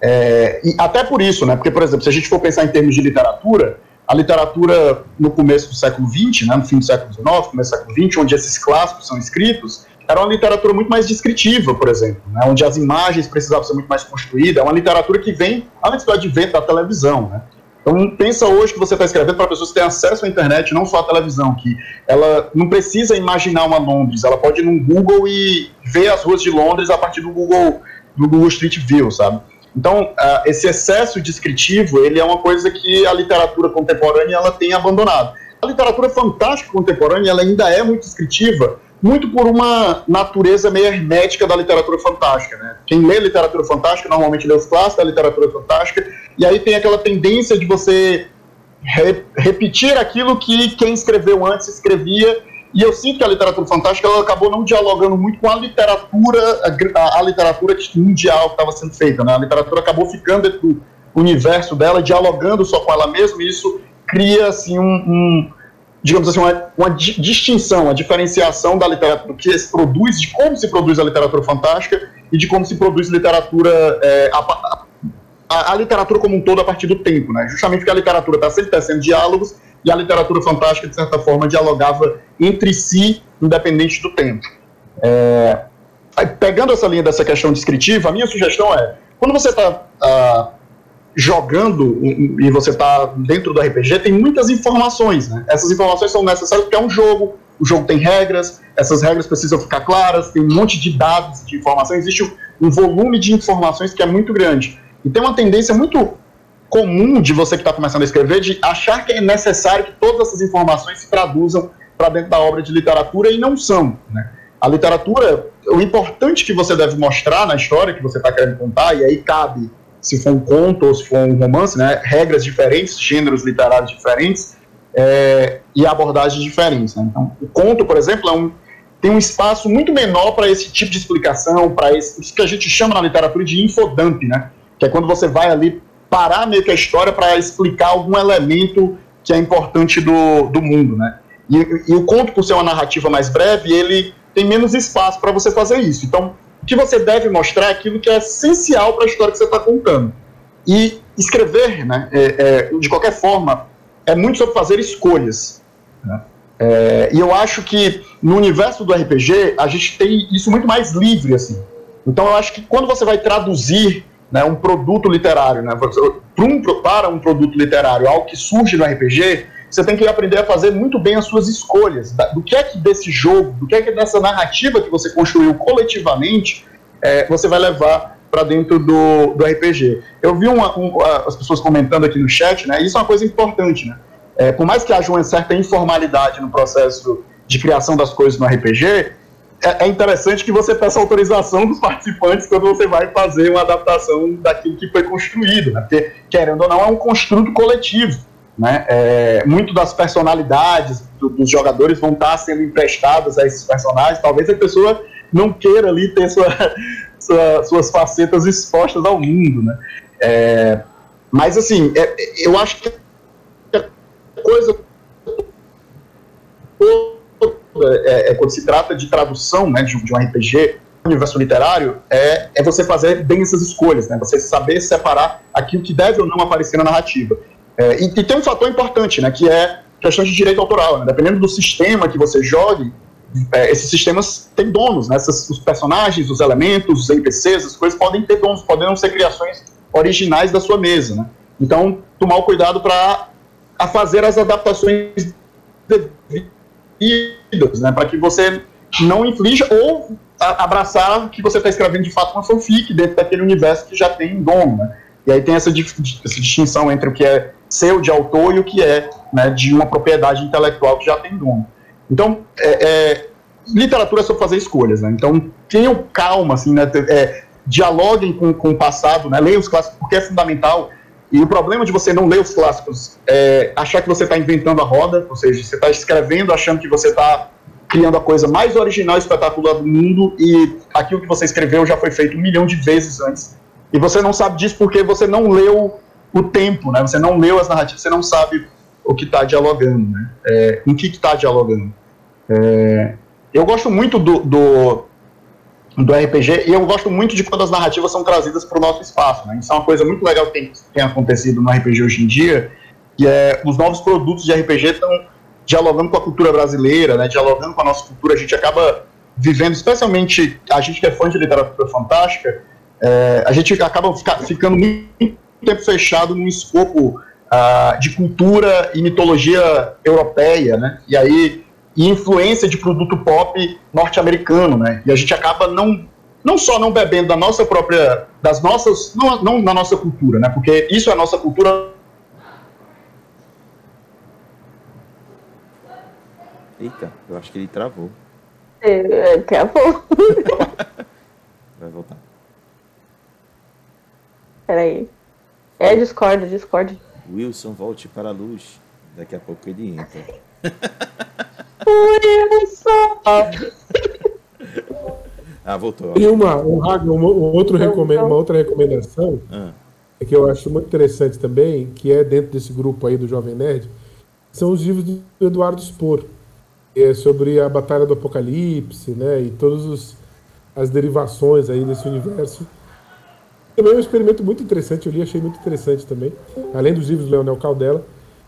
É, e até por isso, né? porque, por exemplo, se a gente for pensar em termos de literatura, a literatura no começo do século XX, né, no fim do século XIX, começo do século XX, onde esses clássicos são escritos, era uma literatura muito mais descritiva, por exemplo, né, onde as imagens precisavam ser muito mais construídas. É uma literatura que vem antes do advento da televisão. Né? Então, pensa hoje que você está escrevendo para pessoas que têm acesso à internet, não só à televisão, que ela não precisa imaginar uma Londres, ela pode ir no Google e ver as ruas de Londres a partir do Google, do Google Street View, sabe? Então, esse excesso descritivo, ele é uma coisa que a literatura contemporânea ela tem abandonado. A literatura fantástica contemporânea ela ainda é muito descritiva, muito por uma natureza meio hermética da literatura fantástica. Né? Quem lê literatura fantástica normalmente lê os clássicos da literatura fantástica, e aí tem aquela tendência de você re repetir aquilo que quem escreveu antes escrevia, e eu sinto que a literatura fantástica ela acabou não dialogando muito com a literatura, a, a literatura mundial que estava sendo feita. Né? A literatura acabou ficando dentro do universo dela, dialogando só com ela mesma, e isso cria assim, um, um digamos assim, uma, uma di distinção, a diferenciação da literatura que se produz, de como se produz a literatura fantástica e de como se produz literatura, é, a, a, a, literatura como um todo a partir do tempo, né? Justamente porque a literatura está sempre tecendo diálogos e a literatura fantástica, de certa forma, dialogava entre si, independente do tempo. É, pegando essa linha dessa questão descritiva, a minha sugestão é, quando você está ah, jogando e você está dentro do RPG, tem muitas informações. Né? Essas informações são necessárias porque é um jogo, o jogo tem regras, essas regras precisam ficar claras, tem um monte de dados, de informações, existe um volume de informações que é muito grande. E tem uma tendência muito comum de você que está começando a escrever de achar que é necessário que todas essas informações se traduzam para dentro da obra de literatura e não são. Né? A literatura, o importante que você deve mostrar na história que você está querendo contar, e aí cabe se for um conto ou se for um romance, né, regras diferentes, gêneros literários diferentes é, e abordagens diferentes. Né? Então, o conto, por exemplo, é um, tem um espaço muito menor para esse tipo de explicação, para isso que a gente chama na literatura de infodump, né? que é quando você vai ali parar meio que a história para explicar algum elemento que é importante do, do mundo. Né? E, e o conto, por ser uma narrativa mais breve, ele tem menos espaço para você fazer isso. Então, que você deve mostrar aquilo que é essencial para a história que você está contando. E escrever, né, é, é, de qualquer forma, é muito sobre fazer escolhas. Né? É, e eu acho que no universo do RPG a gente tem isso muito mais livre assim. Então eu acho que quando você vai traduzir né, um produto literário, né, para um produto literário, algo que surge no RPG, você tem que aprender a fazer muito bem as suas escolhas. Do que é que desse jogo, do que é que dessa narrativa que você construiu coletivamente, é, você vai levar para dentro do, do RPG. Eu vi uma, um, as pessoas comentando aqui no chat, né? Isso é uma coisa importante, né? É, por mais que haja uma certa informalidade no processo de criação das coisas no RPG, é, é interessante que você peça autorização dos participantes quando você vai fazer uma adaptação daquilo que foi construído, né? Porque, querendo ou não, é um construto coletivo. Né? É, muito das personalidades do, dos jogadores vão estar sendo emprestadas a esses personagens. Talvez a pessoa não queira ali ter sua, sua, suas facetas expostas ao mundo. Né? É, mas, assim, é, eu acho que a coisa é, é, quando se trata de tradução né, de, de um RPG universo literário é, é você fazer bem essas escolhas, né? Você saber separar aquilo que deve ou não aparecer na narrativa. É, e, e, tem um fator importante, né, que é questão de direito autoral. Né? Dependendo do sistema que você jogue, é, esses sistemas têm donos, né? Essas, os personagens, os elementos, os NPCs, as coisas podem ter donos, podem não ser criações originais da sua mesa. Né? Então, tomar o cuidado para fazer as adaptações devidas, né? para que você não inflija ou abraçar que você está escrevendo de fato uma fanfic dentro daquele universo que já tem dono. Né? E aí tem essa, essa distinção entre o que é seu de autor e o que é né, de uma propriedade intelectual que já tem dono. Então, é, é, literatura é sobre fazer escolhas, né? Então, tenham calma, assim, né? É, dialoguem com, com o passado, né? Leiam os clássicos, porque é fundamental. E o problema de você não ler os clássicos é achar que você está inventando a roda, ou seja, você está escrevendo achando que você está criando a coisa mais original e espetacular do mundo e aquilo que você escreveu já foi feito um milhão de vezes antes. E você não sabe disso porque você não leu o tempo, né? Você não leu as narrativas, você não sabe o que está dialogando, né? É, o que está dialogando. É, eu gosto muito do, do, do, RPG e eu gosto muito de quando as narrativas são trazidas para o nosso espaço, né? Isso é uma coisa muito legal que tem, tem acontecido no RPG hoje em dia, que é os novos produtos de RPG estão dialogando com a cultura brasileira, né? Dialogando com a nossa cultura, a gente acaba vivendo, especialmente a gente que é fã de literatura fantástica, é, a gente acaba fica, ficando muito tempo fechado num escopo uh, de cultura e mitologia europeia, né? E aí e influência de produto pop norte-americano, né? E a gente acaba não não só não bebendo da nossa própria das nossas não, não da nossa cultura, né? Porque isso é a nossa cultura. Eita, eu acho que ele travou. É, travou. Vai voltar. Peraí. É Discord, Discord. Wilson, volte para a luz. Daqui a pouco ele entra. Wilson! ah, voltou. E uma, um, um outro recomenda, uma outra recomendação ah. é que eu acho muito interessante também, que é dentro desse grupo aí do Jovem Nerd, são os livros do Eduardo Spor, é sobre a Batalha do Apocalipse, né, e todas as derivações aí desse universo. Também é um experimento muito interessante, eu li, achei muito interessante também, além dos livros do Leonel Caldela,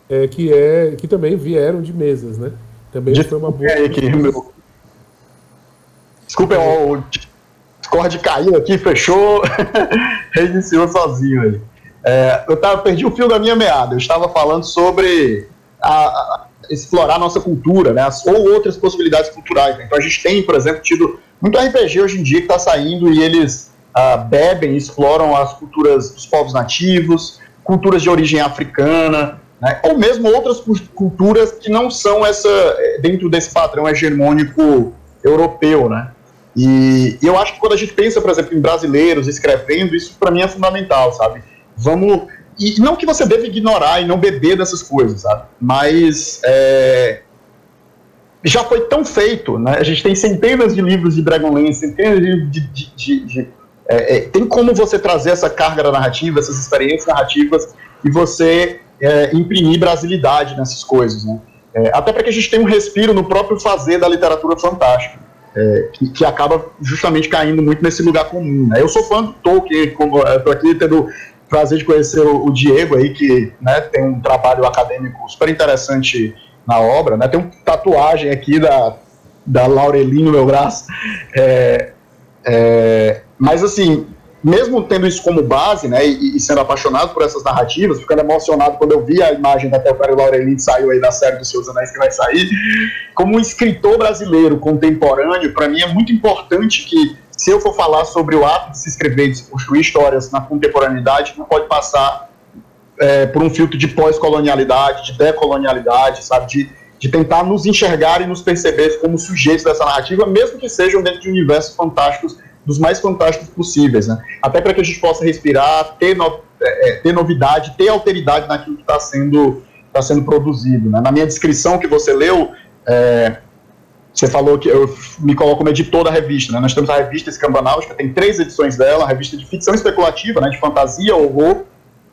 é, que, é, que também vieram de mesas, né? Também De- foi uma boa. É, aqui, meu- Desculpa, o Discord caiu aqui, fechou, reiniciou sozinho aí. É, eu tava, perdi o fio da minha meada. Eu estava falando sobre a- a- explorar a nossa cultura, né? as- ou outras possibilidades culturais. né? Então a gente tem, por exemplo, tido muito RPG hoje em dia que está saindo e eles ah, bebem, exploram as culturas dos povos nativos, culturas de origem africana, né? ou mesmo outras cu- culturas que não são essa eh, dentro desse padrão hegemônico europeu, né? E, e eu acho que quando a gente pensa, por exemplo, em brasileiros escrevendo, isso para mim é fundamental, sabe? Vamos e não que você deva ignorar e não beber dessas coisas, sabe? Mas é, já foi tão feito, né? A gente tem centenas de livros de Dragonlance, centenas de, de- de- de- é, é, tem como você trazer essa carga da narrativa, essas experiências narrativas e você é, imprimir brasilidade nessas coisas, né? É, até para que a gente tenha um respiro no próprio fazer da literatura fantástica, é, que, que acaba justamente caindo muito nesse lugar comum. Né? Eu sou fã do Tolkien, eu tô aqui tendo prazer de conhecer o, o Diego aí, que né, tem um trabalho acadêmico super interessante na obra, né? Tem uma tatuagem aqui da, da no meu braço. É, é, mas assim, mesmo tendo isso como base, né, e, e sendo apaixonado por essas narrativas, ficando emocionado quando eu vi a imagem da Telfério Laurelin saiu aí da série dos Seus Anéis que vai sair, como um escritor brasileiro contemporâneo, para mim é muito importante que, se eu for falar sobre o ato de se escrever de se construir histórias na contemporaneidade, não pode passar é, por um filtro de pós-colonialidade, de decolonialidade, sabe, de, de tentar nos enxergar e nos perceber como sujeitos dessa narrativa, mesmo que sejam dentro de universos fantásticos, dos mais fantásticos possíveis, né? Até para que a gente possa respirar, ter, no, é, é, ter novidade, ter alteridade naquilo que está sendo, tá sendo produzido. Né? Na minha descrição que você leu, é, você falou que eu me coloco como editor da revista, né? Nós temos a revista Escambanáutica, tem três edições dela, a revista de ficção especulativa, né? De fantasia, horror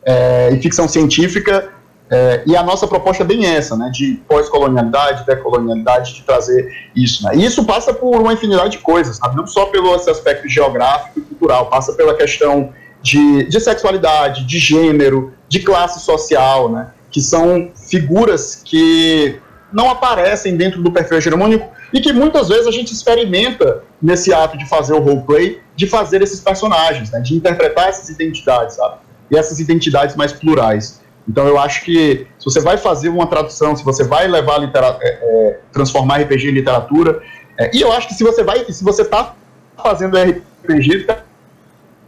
é, e ficção científica, é, e a nossa proposta é bem essa, né, de pós-colonialidade, decolonialidade, de trazer isso. Né? E isso passa por uma infinidade de coisas, sabe? não só pelo aspecto geográfico e cultural, passa pela questão de, de sexualidade, de gênero, de classe social, né, que são figuras que não aparecem dentro do perfil hegemônico e que muitas vezes a gente experimenta nesse ato de fazer o roleplay, de fazer esses personagens, né, de interpretar essas identidades, sabe? E essas identidades mais plurais. Então eu acho que se você vai fazer uma tradução, se você vai levar litera é, é, transformar RPG em literatura, é, e eu acho que se você vai, se você está fazendo RPG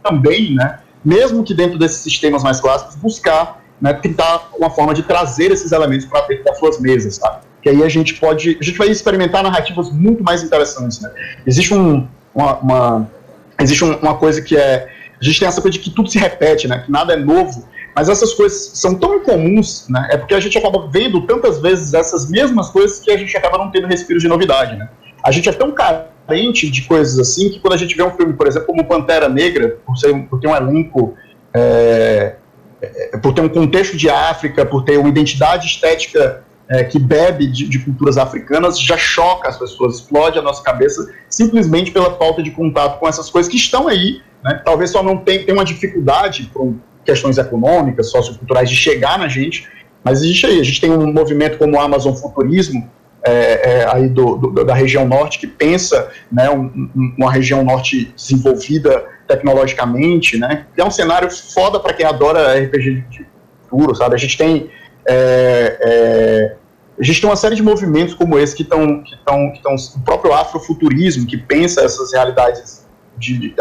também, né, mesmo que dentro desses sistemas mais clássicos, buscar, né, tentar uma forma de trazer esses elementos para dentro das suas mesas, sabe? Que aí a gente pode, a gente vai experimentar narrativas muito mais interessantes, né? Existe um, uma, uma existe um, uma coisa que é, a gente tem essa coisa de que tudo se repete, né? Que nada é novo. Mas essas coisas são tão incomuns, né? É porque a gente acaba vendo tantas vezes essas mesmas coisas que a gente acaba não tendo respiro de novidade, né? A gente é tão carente de coisas assim que quando a gente vê um filme, por exemplo, como Pantera Negra, por, ser, por ter um elenco, é, é, por ter um contexto de África, por ter uma identidade estética é, que bebe de, de, culturas africanas, já choca as pessoas, explode a nossa cabeça simplesmente pela falta de contato com essas coisas que estão aí, né? Talvez só não tenha uma dificuldade por questões econômicas, socioculturais de chegar na gente, mas existe aí. A gente tem um movimento como o Amazon Futurismo, é, é, aí do, do, da região norte, que pensa né, um, um, uma região norte desenvolvida tecnologicamente, né, é um cenário foda para quem adora RPG de futuro, sabe? A gente tem. É, a gente tem uma série de movimentos como esse que estão. Que estão que o próprio afrofuturismo, que pensa essas realidades de, de,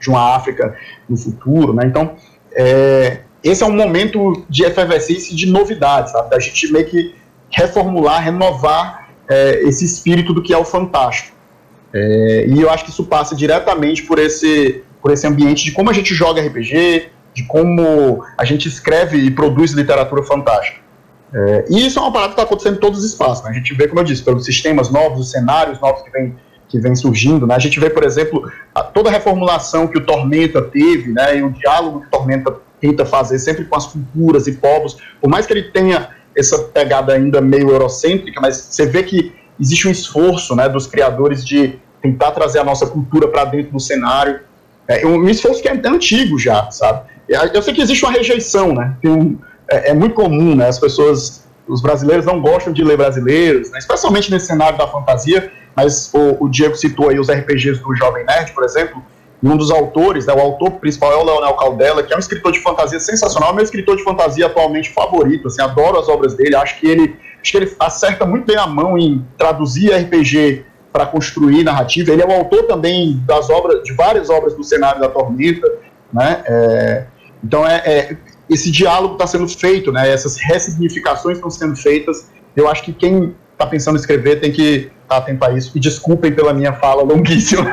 de uma África no futuro, né? Então, é, esse é um momento de efervescência e de novidades, sabe? Da gente meio que reformular, renovar é, esse espírito do que é o fantástico. É, e eu acho que isso passa diretamente por esse, por esse ambiente de como a gente joga RPG, de como a gente escreve e produz literatura fantástica. É, e isso é uma parada que está acontecendo em todos os espaços. Né? A gente vê, como eu disse, pelos sistemas novos, os cenários novos que vêm que vem surgindo. Né? A gente vê, por exemplo, a, toda a reformulação que o Tormenta teve, né? e o diálogo que o Tormenta tenta fazer sempre com as culturas e povos, por mais que ele tenha essa pegada ainda meio eurocêntrica, mas você vê que existe um esforço né, dos criadores de tentar trazer a nossa cultura para dentro do cenário. É um esforço que é antigo já, sabe? Eu sei que existe uma rejeição, né? Um, é, é, muito comum, né? As pessoas, os brasileiros não gostam de ler brasileiros, né? especialmente nesse cenário da fantasia, mas o, o, Diego citou aí os RPGs do Jovem Nerd, por exemplo, um dos autores, né, o autor principal é o Leonel Caldela, que é um escritor de fantasia sensacional, é meu escritor de fantasia atualmente favorito, assim, adoro as obras dele, acho que ele, acho que ele acerta muito bem a mão em traduzir RPG para construir narrativa. Ele é o autor também das obras, de várias obras do cenário da Tormenta, né? É, então é, é esse diálogo está sendo feito, né? Essas ressignificações estão sendo feitas. Eu acho que quem está pensando em escrever tem que estar atento a isso. E desculpem pela minha fala longuíssima.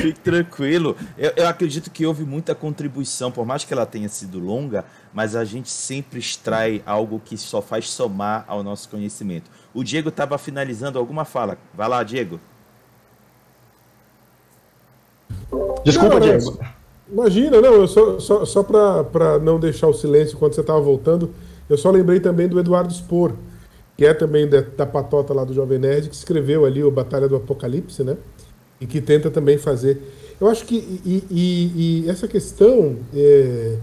Fique tranquilo. Eu, eu, acredito que houve muita contribuição, por mais que ela tenha sido longa, mas a gente sempre extrai algo que só faz somar ao nosso conhecimento. O Diego estava finalizando alguma fala. Vai lá, Diego. Desculpa, não, Diego. Imagina, não, eu só, só, só para não deixar o silêncio quando você estava voltando, eu só lembrei também do Eduardo Spor, que é também da, da patota lá do Jovem Nerd, que escreveu ali o Batalha do Apocalipse, né? E que tenta também fazer. Eu acho que. E, e, e essa questão, é,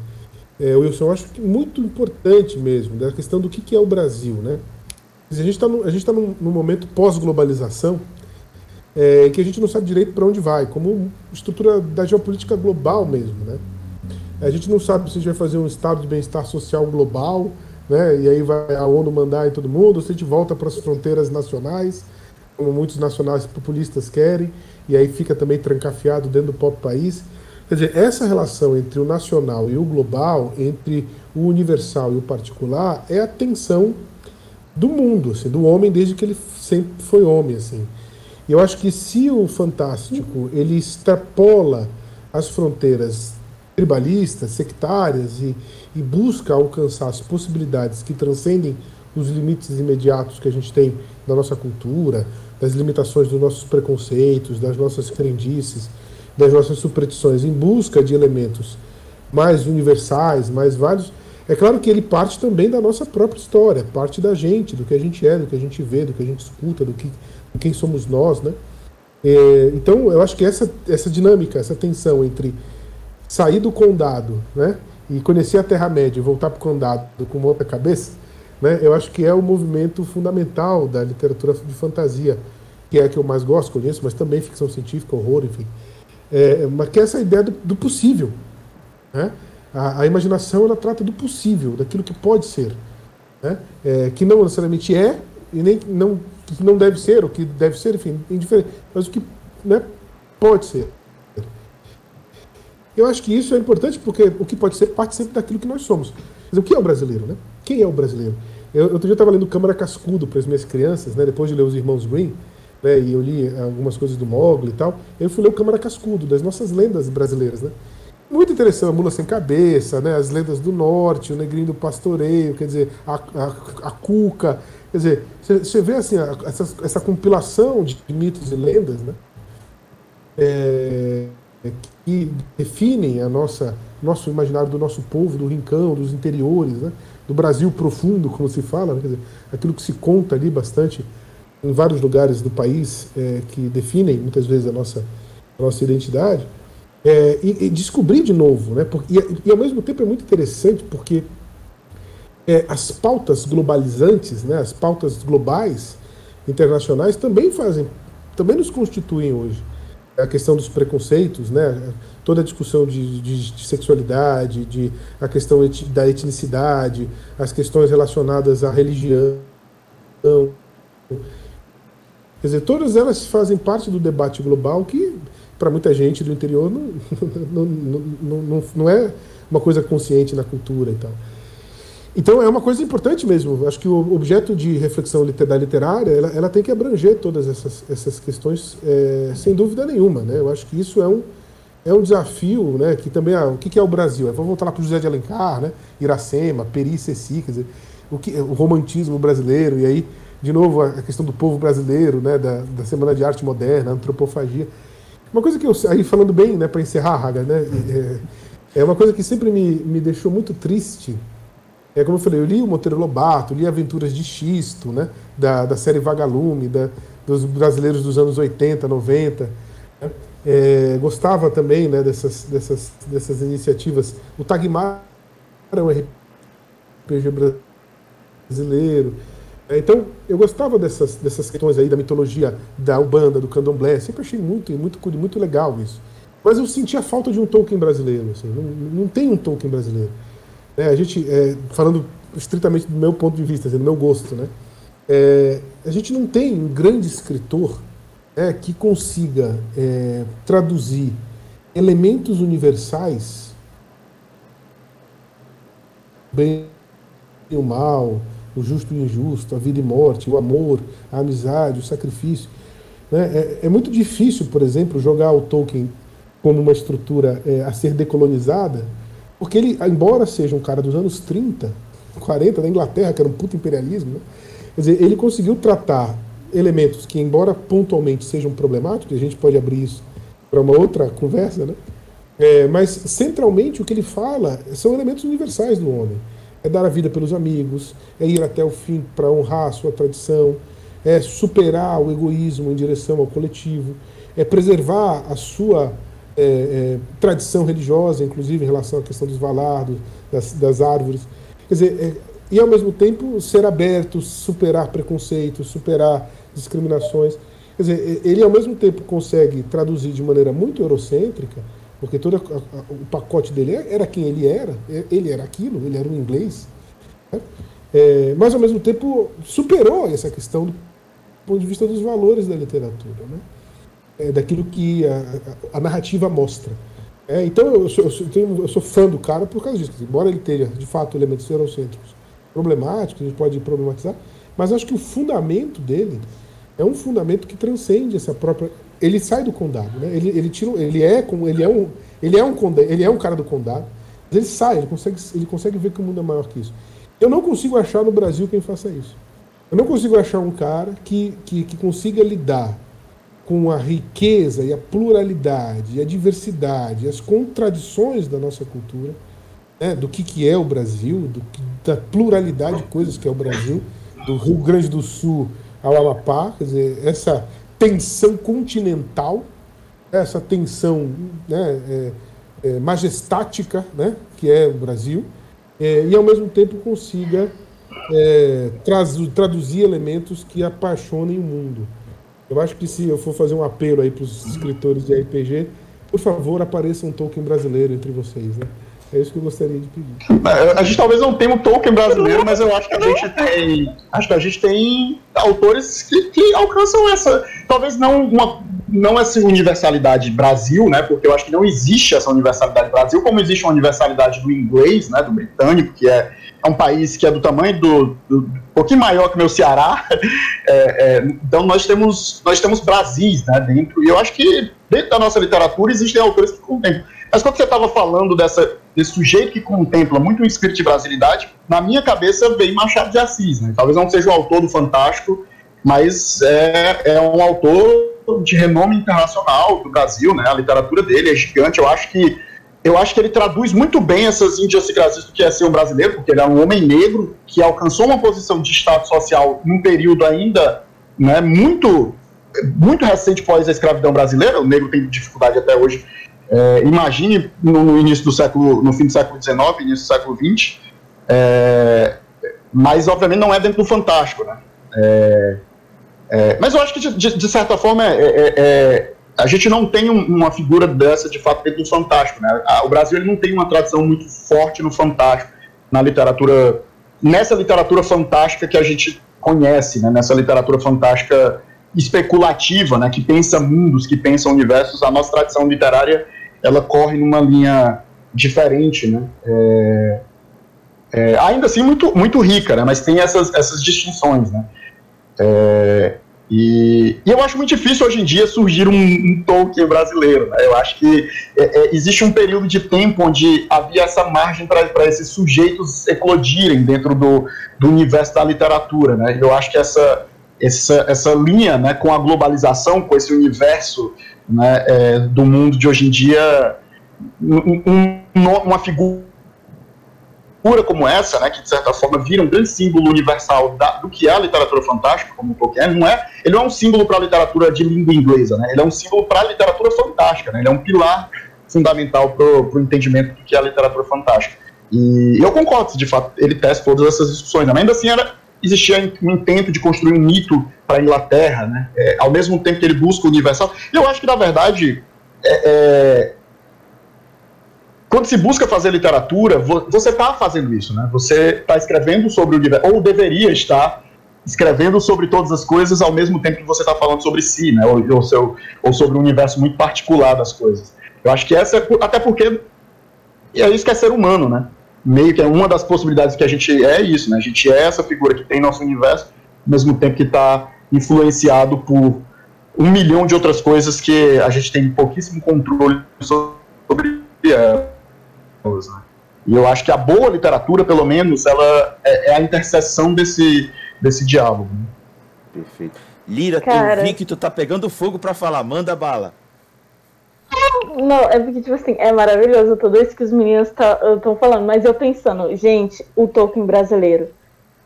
é, Wilson, eu acho que muito importante mesmo, da questão do que, que é o Brasil, né? A gente está tá num, num momento pós-globalização é, que a gente não sabe direito para onde vai, como estrutura da geopolítica global mesmo, né? A gente não sabe se a gente vai fazer um estado de bem-estar social global, né? E aí vai a ONU mandar em todo mundo, se a gente volta para as fronteiras nacionais, como muitos nacionais populistas querem, e aí fica também trancafiado dentro do próprio país. Quer dizer, essa relação entre o nacional e o global, entre o universal e o particular, é a tensão do mundo, assim, do homem desde que ele sempre foi homem, assim. Eu acho que se o fantástico ele extrapola as fronteiras tribalistas, sectárias e, e busca alcançar as possibilidades que transcendem os limites imediatos que a gente tem da nossa cultura, das limitações dos nossos preconceitos, das nossas crendices, das nossas superstições, em busca de elementos mais universais, mais vários. É claro que ele parte também da nossa própria história, parte da gente, do que a gente é, do que a gente vê, do que a gente escuta, do que quem somos nós, né? É, então, eu acho que essa, essa dinâmica, essa tensão entre sair do condado, né, e conhecer a Terra-média e voltar para o condado com uma outra cabeça, né, eu acho que é o movimento fundamental da literatura de fantasia, que é a que eu mais gosto, conheço, mas também ficção científica, horror, enfim. É, mas que é essa ideia do, do possível. Né? A, a, imaginação ela trata do possível, daquilo que pode ser, né? É, que não necessariamente é e nem não não deve ser, o que deve ser, enfim, indiferente, mas o que né, pode ser. Eu acho que isso é importante porque o que pode ser parte sempre daquilo que nós somos. Dizer, o que é o brasileiro, né? Quem é o brasileiro? Eu, outro dia estava lendo Câmara Cascudo para as minhas crianças, né, depois de ler Os Irmãos Green, né, e eu li algumas coisas do Mogli e tal, eu fui ler o Câmara Cascudo, das nossas lendas brasileiras, né? Muito interessante, a Mula Sem Cabeça, né, as lendas do Norte, o Negrinho do Pastoreio, quer dizer, a, a, a Cuca, Quer dizer, você vê assim, essa, essa compilação de mitos e lendas, né? É, que definem a nossa nosso imaginário do nosso povo, do rincão, dos interiores, né? do Brasil profundo, como se fala, né? dizer, aquilo que se conta ali bastante em vários lugares do país é, que definem muitas vezes a nossa, a nossa identidade, é, e, e, descobrir de novo, né? Porque, e, e, ao mesmo tempo é muito interessante porque é, as pautas globalizantes, né, as pautas globais, internacionais, também fazem, também nos constituem hoje. A questão dos preconceitos, né, toda a discussão de, de, de sexualidade, de, a questão eti, da etnicidade, as questões relacionadas à religião. Quer dizer, todas elas fazem parte do debate global que, para muita gente do interior, não, não, não, não, não é uma coisa consciente na cultura e tal. Então é uma coisa importante mesmo. Acho que o objeto de reflexão da literária ela, ela tem que abranger todas essas, essas questões é, sem dúvida nenhuma. Né? Eu acho que isso é um, é um desafio, né? Que também ah, o que é o Brasil? É, vamos voltar lá para o José de Alencar, né? Iracema, Peri Ceci, quer dizer, o, que, o romantismo brasileiro e aí de novo a questão do povo brasileiro, né? Da, da Semana de Arte Moderna, antropofagia. Uma coisa que eu aí falando bem, né? Para encerrar, Raga, né? É, é uma coisa que sempre me, me deixou muito triste É como eu falei, eu li o Monteiro Lobato, li Aventuras de Xisto, né? Da, da série Vagalume, da, dos brasileiros dos anos 80, 90. Né? É, gostava também né, dessas, dessas, dessas iniciativas. O Tagmar é um RPG brasileiro. É, então, eu gostava dessas, dessas questões aí da mitologia da Ubanda, do Candomblé. Sempre achei muito, muito, muito legal isso. Mas eu sentia falta de um Tolkien brasileiro. Assim. Não, não tem um Tolkien brasileiro. É, a gente, é, falando estritamente do meu ponto de vista, do meu gosto, né? É, a gente não tem um grande escritor é, que consiga é, traduzir elementos universais, bem e o mal, o justo e o injusto, a vida e morte, o amor, a amizade, o sacrifício. Né? É, é, muito difícil, por exemplo, jogar o Tolkien como uma estrutura é, a ser decolonizada, porque ele, embora seja um cara dos anos 30, 40 da Inglaterra, que era um puto imperialismo, né? quer dizer, ele conseguiu tratar elementos que, embora pontualmente sejam problemáticos, a gente pode abrir isso para uma outra conversa, né? É, mas centralmente o que ele fala são elementos universais do homem. É dar a vida pelos amigos, é ir até o fim para honrar a sua tradição, é superar o egoísmo em direção ao coletivo, é preservar a sua é, é, tradição religiosa, inclusive em relação à questão dos valados, das, das árvores. Quer dizer, é, e ao mesmo tempo ser aberto, superar preconceitos, superar discriminações. Quer dizer, ele ao mesmo tempo consegue traduzir de maneira muito eurocêntrica, porque todo a, a, o pacote dele era quem ele era, ele era aquilo, ele era um inglês, né? é, mas ao mesmo tempo superou essa questão do ponto de vista dos valores da literatura, né? É, daquilo que a, a narrativa mostra. É, então eu sou, eu, sou, eu sou, fã do cara por causa disso. Embora ele tenha, de fato, elementos eurocêntricos problemáticos, a gente pode problematizar, mas acho que o fundamento dele é um fundamento que transcende essa própria. Ele sai do condado, né? Ele, ele tira, ele é como ele é um, ele é um ele é um cara do condado. Mas ele sai, ele consegue, ele consegue ver que o mundo é maior que isso. Eu não consigo achar no Brasil quem faça isso. Eu não consigo achar um cara que, que, que consiga lidar com a riqueza e a pluralidade, e a diversidade, as contradições da nossa cultura, né, do que, que é o Brasil, do, da pluralidade de coisas que é o Brasil, do Rio Grande do Sul ao Amapá, quer dizer, essa tensão continental, essa tensão né, é, é, majestática né, que é o Brasil, é, e ao mesmo tempo consiga é, traduzir elementos que apaixonem o mundo. Eu acho que se eu for fazer um apelo aí para os escritores de RPG, por favor, apareça um Tolkien brasileiro entre vocês, né? É isso que eu gostaria de pedir. É, a gente talvez não tenha um Tolkien brasileiro, mas eu acho que a gente tem. Acho que a gente tem autores que, que alcançam essa. Talvez não uma, não essa universalidade Brasil, né? Porque eu acho que não existe essa universalidade Brasil, como existe uma universalidade do inglês, né? Do britânico, que é, é um país que é do tamanho do, do um pouquinho maior que meu Ceará. É, é, então nós temos nós temos Brasis, né? Dentro. E eu acho que dentro da nossa literatura existem autores que contemplam. Mas quando você estava falando dessa desse sujeito que contempla muito o espírito de brasilidade, na minha cabeça veio Machado de Assis. Né? Talvez não seja o autor do Fantástico, mas é, é um autor de renome internacional do Brasil, né? A literatura dele é gigante. Eu acho que eu acho que ele traduz muito bem essas idiosincrasias do que é ser um brasileiro, porque ele é um homem negro que alcançou uma posição de status social num período ainda né, muito muito recente pós a escravidão brasileira. O negro tem dificuldade até hoje é, imagine no, no, início do século, no fim do século XIX, início do século XX, é, mas obviamente não é dentro do fantástico, né? É, é mas eu acho que de, de, certa forma é, é, a gente não tem um, uma figura dessa de fato dentro do fantástico, né? o Brasil ele não tem uma tradição muito forte no fantástico, na literatura, nessa literatura fantástica que a gente conhece, né? Nessa literatura fantástica especulativa, né? Que pensa mundos, que pensa universos. A nossa tradição literária ela corre numa linha diferente, né? É, é, ainda assim muito, muito rica, né? Mas tem essas, essas distinções, né? É, e, e, eu acho muito difícil hoje em dia surgir um, um Tolkien brasileiro. Né? Eu acho que é, é, existe um período de tempo onde havia essa margem para esses sujeitos eclodirem dentro do, do universo da literatura. Né? Eu acho que essa, essa, essa linha né, com a globalização, com esse universo né, é, do mundo de hoje em dia, um, um, uma figura figura como essa, né, que de certa forma vira um grande símbolo universal da, do que é a literatura fantástica, como Tolkien, não é, ele não é um símbolo para a literatura de língua inglesa, né, ele é um símbolo para a literatura fantástica, né, ele é um pilar fundamental para o entendimento do que é a literatura fantástica. E eu concordo, de fato, ele testa todas essas discussões, né, mas ainda assim era, existia um intento de construir um mito para a Inglaterra, né, é, ao mesmo tempo que ele busca o universal. E eu acho que, na verdade, é, é quando se busca fazer literatura, você está fazendo isso, né? Você está escrevendo sobre o universo, ou deveria estar escrevendo sobre todas as coisas ao mesmo tempo que você está falando sobre si, né? Ou, ou, seu, ou sobre um universo muito particular das coisas. Eu acho que essa é, até porque é isso que é ser humano, né? Meio que é uma das possibilidades que a gente é isso, né? A gente é essa figura que tem nosso universo, ao mesmo tempo que está influenciado por um milhão de outras coisas que a gente tem pouquíssimo controle sobre. Né? E eu acho que a boa literatura, pelo menos, ela é, é a interseção desse, desse diálogo. Né? Perfeito. Lira, Cara... eu vi que tu tá pegando fogo para falar. Manda bala. Não, é porque, tipo assim, é maravilhoso tudo isso que os meninos estão tá, falando, mas eu pensando, gente, o Tolkien brasileiro.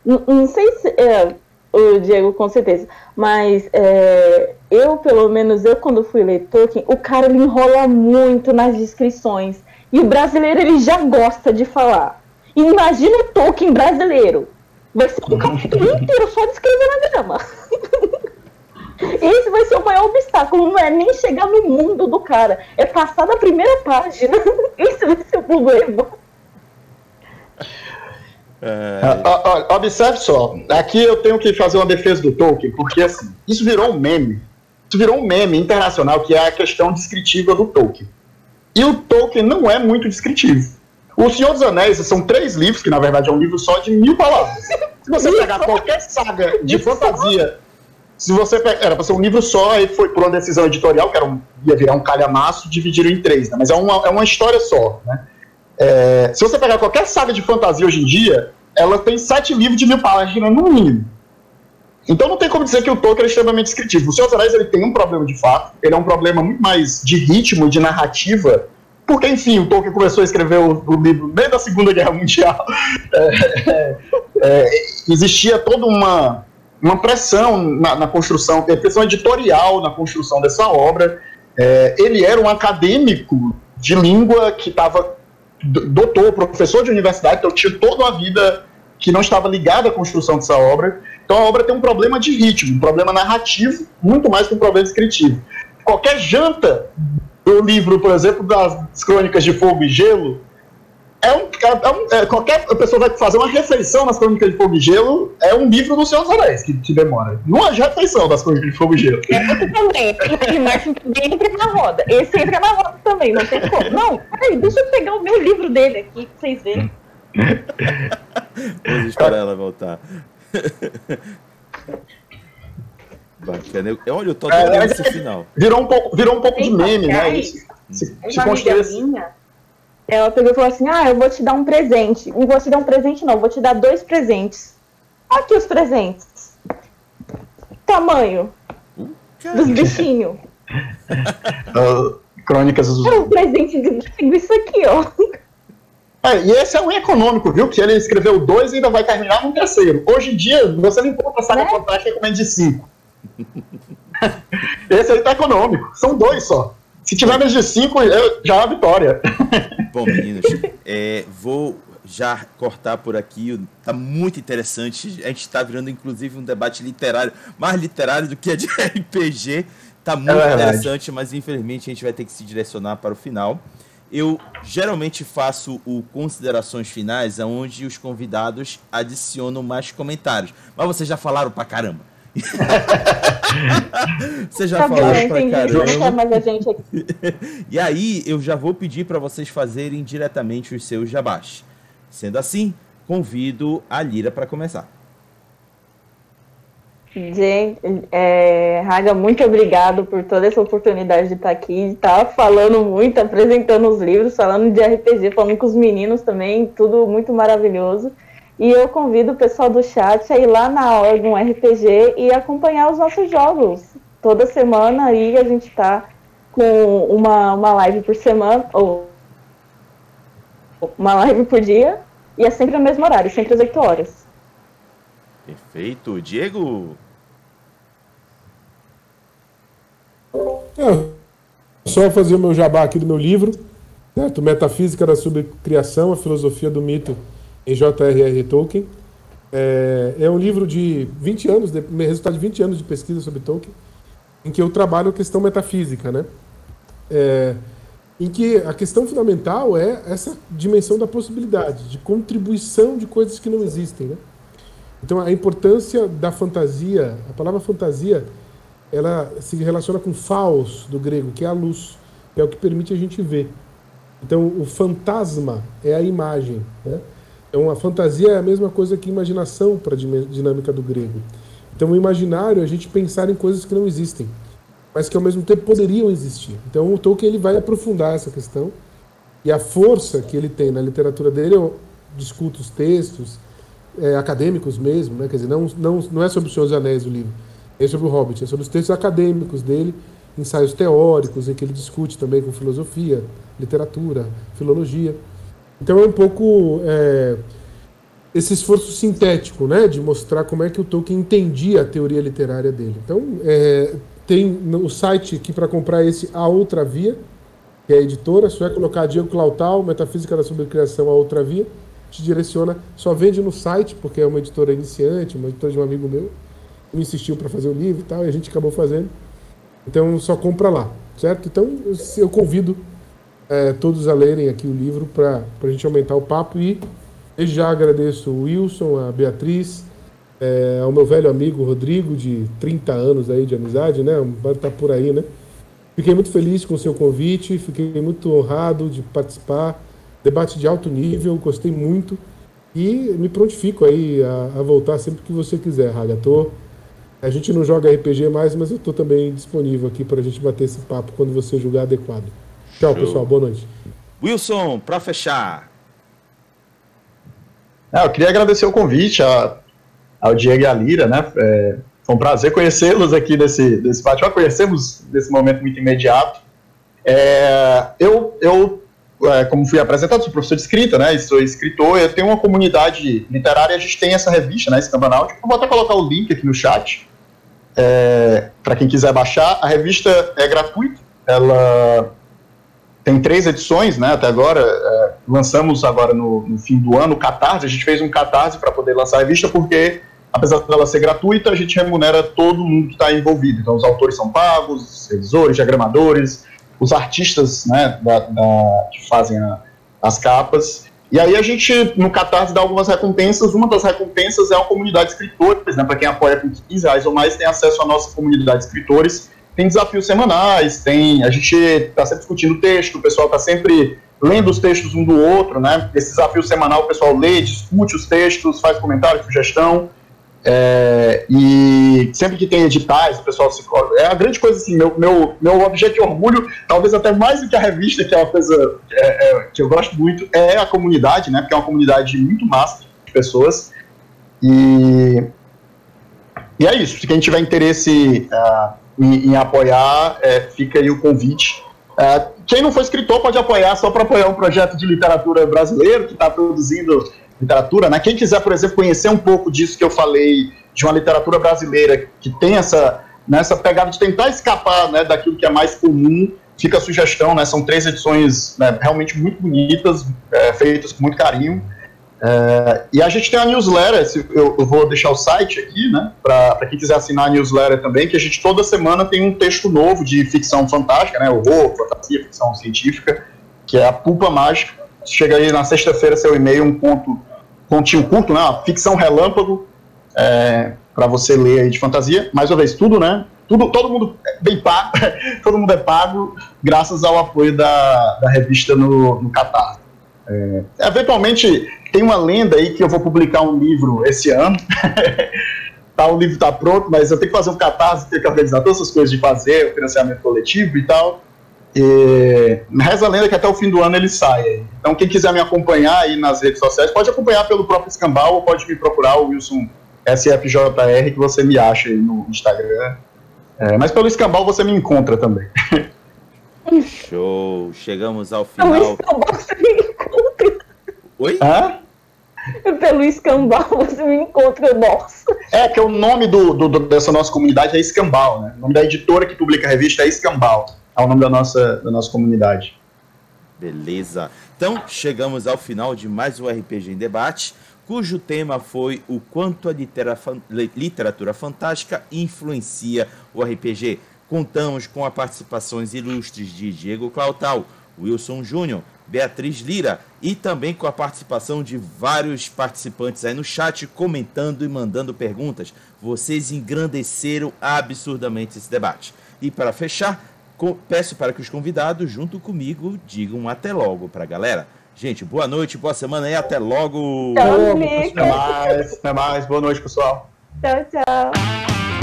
Não, não sei se. É, o Diego, com certeza. Mas é, eu, pelo menos, eu quando fui ler Tolkien, o cara ele enrola muito nas descrições. E o brasileiro ele já gosta de falar. Imagina o Tolkien brasileiro. Vai ser um capítulo inteiro só descrevendo a grama. Esse vai ser o maior obstáculo, não é nem chegar no mundo do cara, é passar da primeira página. Esse vai ser o problema. É... Observe só, aqui eu tenho que fazer uma defesa do Tolkien, porque assim, isso virou um meme. Isso virou um meme internacional, que é a questão descritiva do Tolkien. E o Tolkien não é muito descritivo. O Senhor dos Anéis são três livros, que na verdade é um livro só de mil palavras. Se você pegar qualquer saga de fantasia, se você pegar, era para ser um livro só, aí foi por uma decisão editorial, que era um, ia virar um calhamaço, dividiram em três, né? mas é uma, é uma história só. Né? É, se você pegar qualquer saga de fantasia hoje em dia, ela tem sete livros de mil páginas no mínimo. Então não tem como dizer que o Tolkien é extremamente descritivo. O Senhor dos Anéis ele tem um problema de fato, ele é um problema muito mais de ritmo, de narrativa, porque, enfim, o Tolkien começou a escrever o, o livro meio da Segunda Guerra Mundial. É, é, é, existia toda uma, uma pressão na, na construção, pressão editorial na construção dessa obra. É, ele era um acadêmico de língua que estava doutor, professor de universidade, então tinha toda uma vida que não estava ligada à construção dessa obra. Então a obra tem um problema de ritmo, um problema narrativo, muito mais que um problema descritivo. Qualquer janta do livro, por exemplo, das Crônicas de Fogo e Gelo, é um, é um é, qualquer pessoa vai fazer uma refeição nas Crônicas de Fogo e Gelo, é um livro do Senhor dos Anéis que, que demora. É refeição das Crônicas de Fogo e Gelo. Esse também, mas entra na roda. Esse entra na roda também, não tem como. Não, peraí, deixa eu pegar o meu livro dele aqui pra vocês verem. Vamos esperar ela voltar. Bacana. Eu, olha, eu tô adorando é, esse final. Virou um pouco, virou um pouco de meme, né? Se, se uma amiga minha, ela pegou e falou assim, ah, eu vou te dar um presente. Não vou te dar um presente, não. Vou te dar dois presentes. Aqui os presentes. Tamanho. Uh, dos bichinhos. uh, crônicas dos... É um presente de isso aqui, ó. É, e esse é um econômico, viu? Que ele escreveu dois e ainda vai terminar no terceiro. Hoje em dia, você não encontra saga é? fantástica com menos de cinco. esse aí tá econômico. São dois só. Se tiver menos de cinco, já é a vitória. Bom, meninos, é, vou já cortar por aqui. Tá muito interessante. A gente está virando, inclusive, um debate literário, mais literário do que a de RPG. Tá muito é interessante, mas infelizmente a gente vai ter que se direcionar para o final eu geralmente faço o considerações finais, onde os convidados adicionam mais comentários. Mas vocês já falaram pra caramba. vocês já tá falaram bem, pra caramba. gente aqui. e aí eu já vou pedir para vocês fazerem diretamente os seus jabás. Sendo assim, convido a Lira para começar. Gente, é, Raga, muito obrigado por toda essa oportunidade de estar aqui, de estar falando muito, apresentando os livros, falando de RPG, falando com os meninos também, tudo muito maravilhoso. E eu convido o pessoal do chat a ir lá na Orgon RPG e acompanhar os nossos jogos. Toda semana aí a gente está com uma, uma live por semana, ou uma live por dia, E é sempre no mesmo horário, sempre às 8 horas. Perfeito. Diego? É, só fazer o meu jabá aqui do meu livro, certo? Metafísica da Subcriação, a Filosofia do Mito, em J.R.R. Tolkien. É, é, um livro de 20 anos, de, resultado de 20 anos de pesquisa sobre Tolkien, em que eu trabalho a questão metafísica, né? É, em que a questão fundamental é essa dimensão da possibilidade, de contribuição de coisas que não existem, né? Então a importância da fantasia, a palavra fantasia ela se relaciona com faos do grego, que é a luz, que é o que permite a gente ver. Então, o fantasma é a imagem. Né? Então, a fantasia é a mesma coisa que imaginação para a dinâmica do grego. Então, o imaginário é a gente pensar em coisas que não existem, mas que ao mesmo tempo poderiam existir. Então, o Tolkien ele vai aprofundar essa questão e a força que ele tem na literatura dele, eu discuto os textos é, acadêmicos mesmo, né? quer dizer, não, não, não é sobre o Senhor dos Anéis o livro, é sobre o Hobbit, é sobre os textos acadêmicos dele, ensaios teóricos, em que ele discute também com filosofia, literatura, filologia. Então é um pouco é, esse esforço sintético, né, de mostrar como é que o Tolkien entendia a teoria literária dele. Então é, tem o site aqui para comprar esse A Outra Via, que é a editora, só é colocar Diego Clautal, Metafísica da Sobrecriação, A Outra Via, te direciona, só vende no site, porque é uma editora iniciante, uma editora de um amigo meu, me insistiu para fazer o livro e tal, e a gente acabou fazendo. Então só compra lá, certo? Então eu convido é, todos a lerem aqui o livro para a gente aumentar o papo e desde já agradeço o Wilson, a Beatriz, é, ao meu velho amigo Rodrigo, de 30 anos aí de amizade, né? Vai estar tá por aí, né? Fiquei muito feliz com o seu convite, fiquei muito honrado de participar. Debate de alto nível, gostei muito. E me prontifico aí a, a voltar sempre que você quiser, Raga. Tô a gente não joga RPG mais, mas eu estou também disponível aqui para a gente bater esse papo quando você julgar adequado. Tchau, Show. pessoal. Boa noite. Wilson, para fechar. É, eu queria agradecer o convite a, ao Diego e à Lira, né? É, foi um prazer conhecê-los aqui nesse, nesse bate-papo. Conhecemos nesse momento muito imediato. É, eu, eu é, como fui apresentado, sou professor de escrita, né? Sou escritor, eu tenho uma comunidade literária, a gente tem essa revista, né? Esse Cambanal. Eu vou até colocar o link aqui no chat é, para quem quiser baixar. A revista é gratuita, ela tem três edições, né, até agora. É, lançamos agora no, no, fim do ano o Catarse, a gente fez um Catarse para poder lançar a revista, porque, apesar dela ser gratuita, a gente remunera todo mundo que está envolvido. Então, os autores são pagos, os revisores, diagramadores, os artistas né, da, da, que fazem a, as capas. E aí a gente, no Catarse, dá algumas recompensas. Uma das recompensas é a comunidade de escritores, né? Para quem apoia com 15 reais ou mais, tem acesso à nossa comunidade de escritores. Tem desafios semanais, tem. A gente está sempre discutindo texto, o pessoal está sempre lendo os textos um do outro, né? Esse desafio semanal o pessoal lê, discute os textos, faz comentário, sugestão. É, e sempre que tem editais, o pessoal se É a grande coisa assim, meu, meu, meu objeto de orgulho, talvez até mais do que a revista, que é uma coisa é, é, que eu gosto muito, é a comunidade, né? Porque é uma comunidade muito massa de pessoas. E, e é isso. Se quem tiver interesse uh, em, em, apoiar, é, fica aí o convite. Uh, quem não for escritor pode apoiar só para apoiar um projeto de literatura brasileiro que está produzindo literatura, né? Quem quiser, por exemplo, conhecer um pouco disso que eu falei, de uma literatura brasileira que tem essa, nessa pegada de tentar escapar né, daquilo que é mais comum, fica a sugestão, né? São três edições né, realmente muito bonitas, é, feitas com muito carinho. É, e a gente tem a newsletter, eu, eu vou deixar o site aqui, né, para quem quiser assinar a newsletter também, que a gente toda semana tem um texto novo de ficção fantástica, né, horror, fantasia, ficção científica, que é a Pulpa Mágica, chega aí na sexta-feira seu e-mail, um ponto, pontinho curto, né? Uma ficção relâmpago é, para você ler aí de fantasia. Mais uma vez, tudo, né? Tudo, todo mundo é bem pago, todo mundo é pago, graças ao apoio da, da revista no, no Catar. É, eventualmente, tem uma lenda aí que eu vou publicar um livro esse ano. tá, o livro está pronto, mas eu tenho que fazer um catarse, tenho que organizar todas essas coisas de fazer, o financiamento coletivo e tal. E, reza a lenda que até o fim do ano ele sai. Então, quem quiser me acompanhar aí nas redes sociais, pode acompanhar pelo próprio Escambau ou pode me procurar o Wilson SFJR, que você me acha aí no Instagram. É, mas pelo Escambau você me encontra também. Show! Chegamos ao final. Não, você me encontra. Oi? Hã? Pelo escambau você me encontra, nossa. É, que o nome do, do, do, dessa nossa comunidade é Escambau, né? O nome da editora que publica a revista é Escambau. É o nome da nossa, da nossa comunidade. Beleza. Então, chegamos ao final de mais um RPG em Debate, cujo tema foi o quanto a literatura fantástica influencia o RPG. Contamos com a participações ilustres de Diego Clautal, Wilson Júnior, Beatriz Lira e também com a participação de vários participantes aí no chat comentando e mandando perguntas. Vocês engrandeceram absurdamente esse debate. E para fechar, peço para que os convidados, junto comigo, digam até logo para a galera. Gente, boa noite, boa semana e até logo. Tchau, até mais, até mais. Boa noite, pessoal. Tchau, tchau.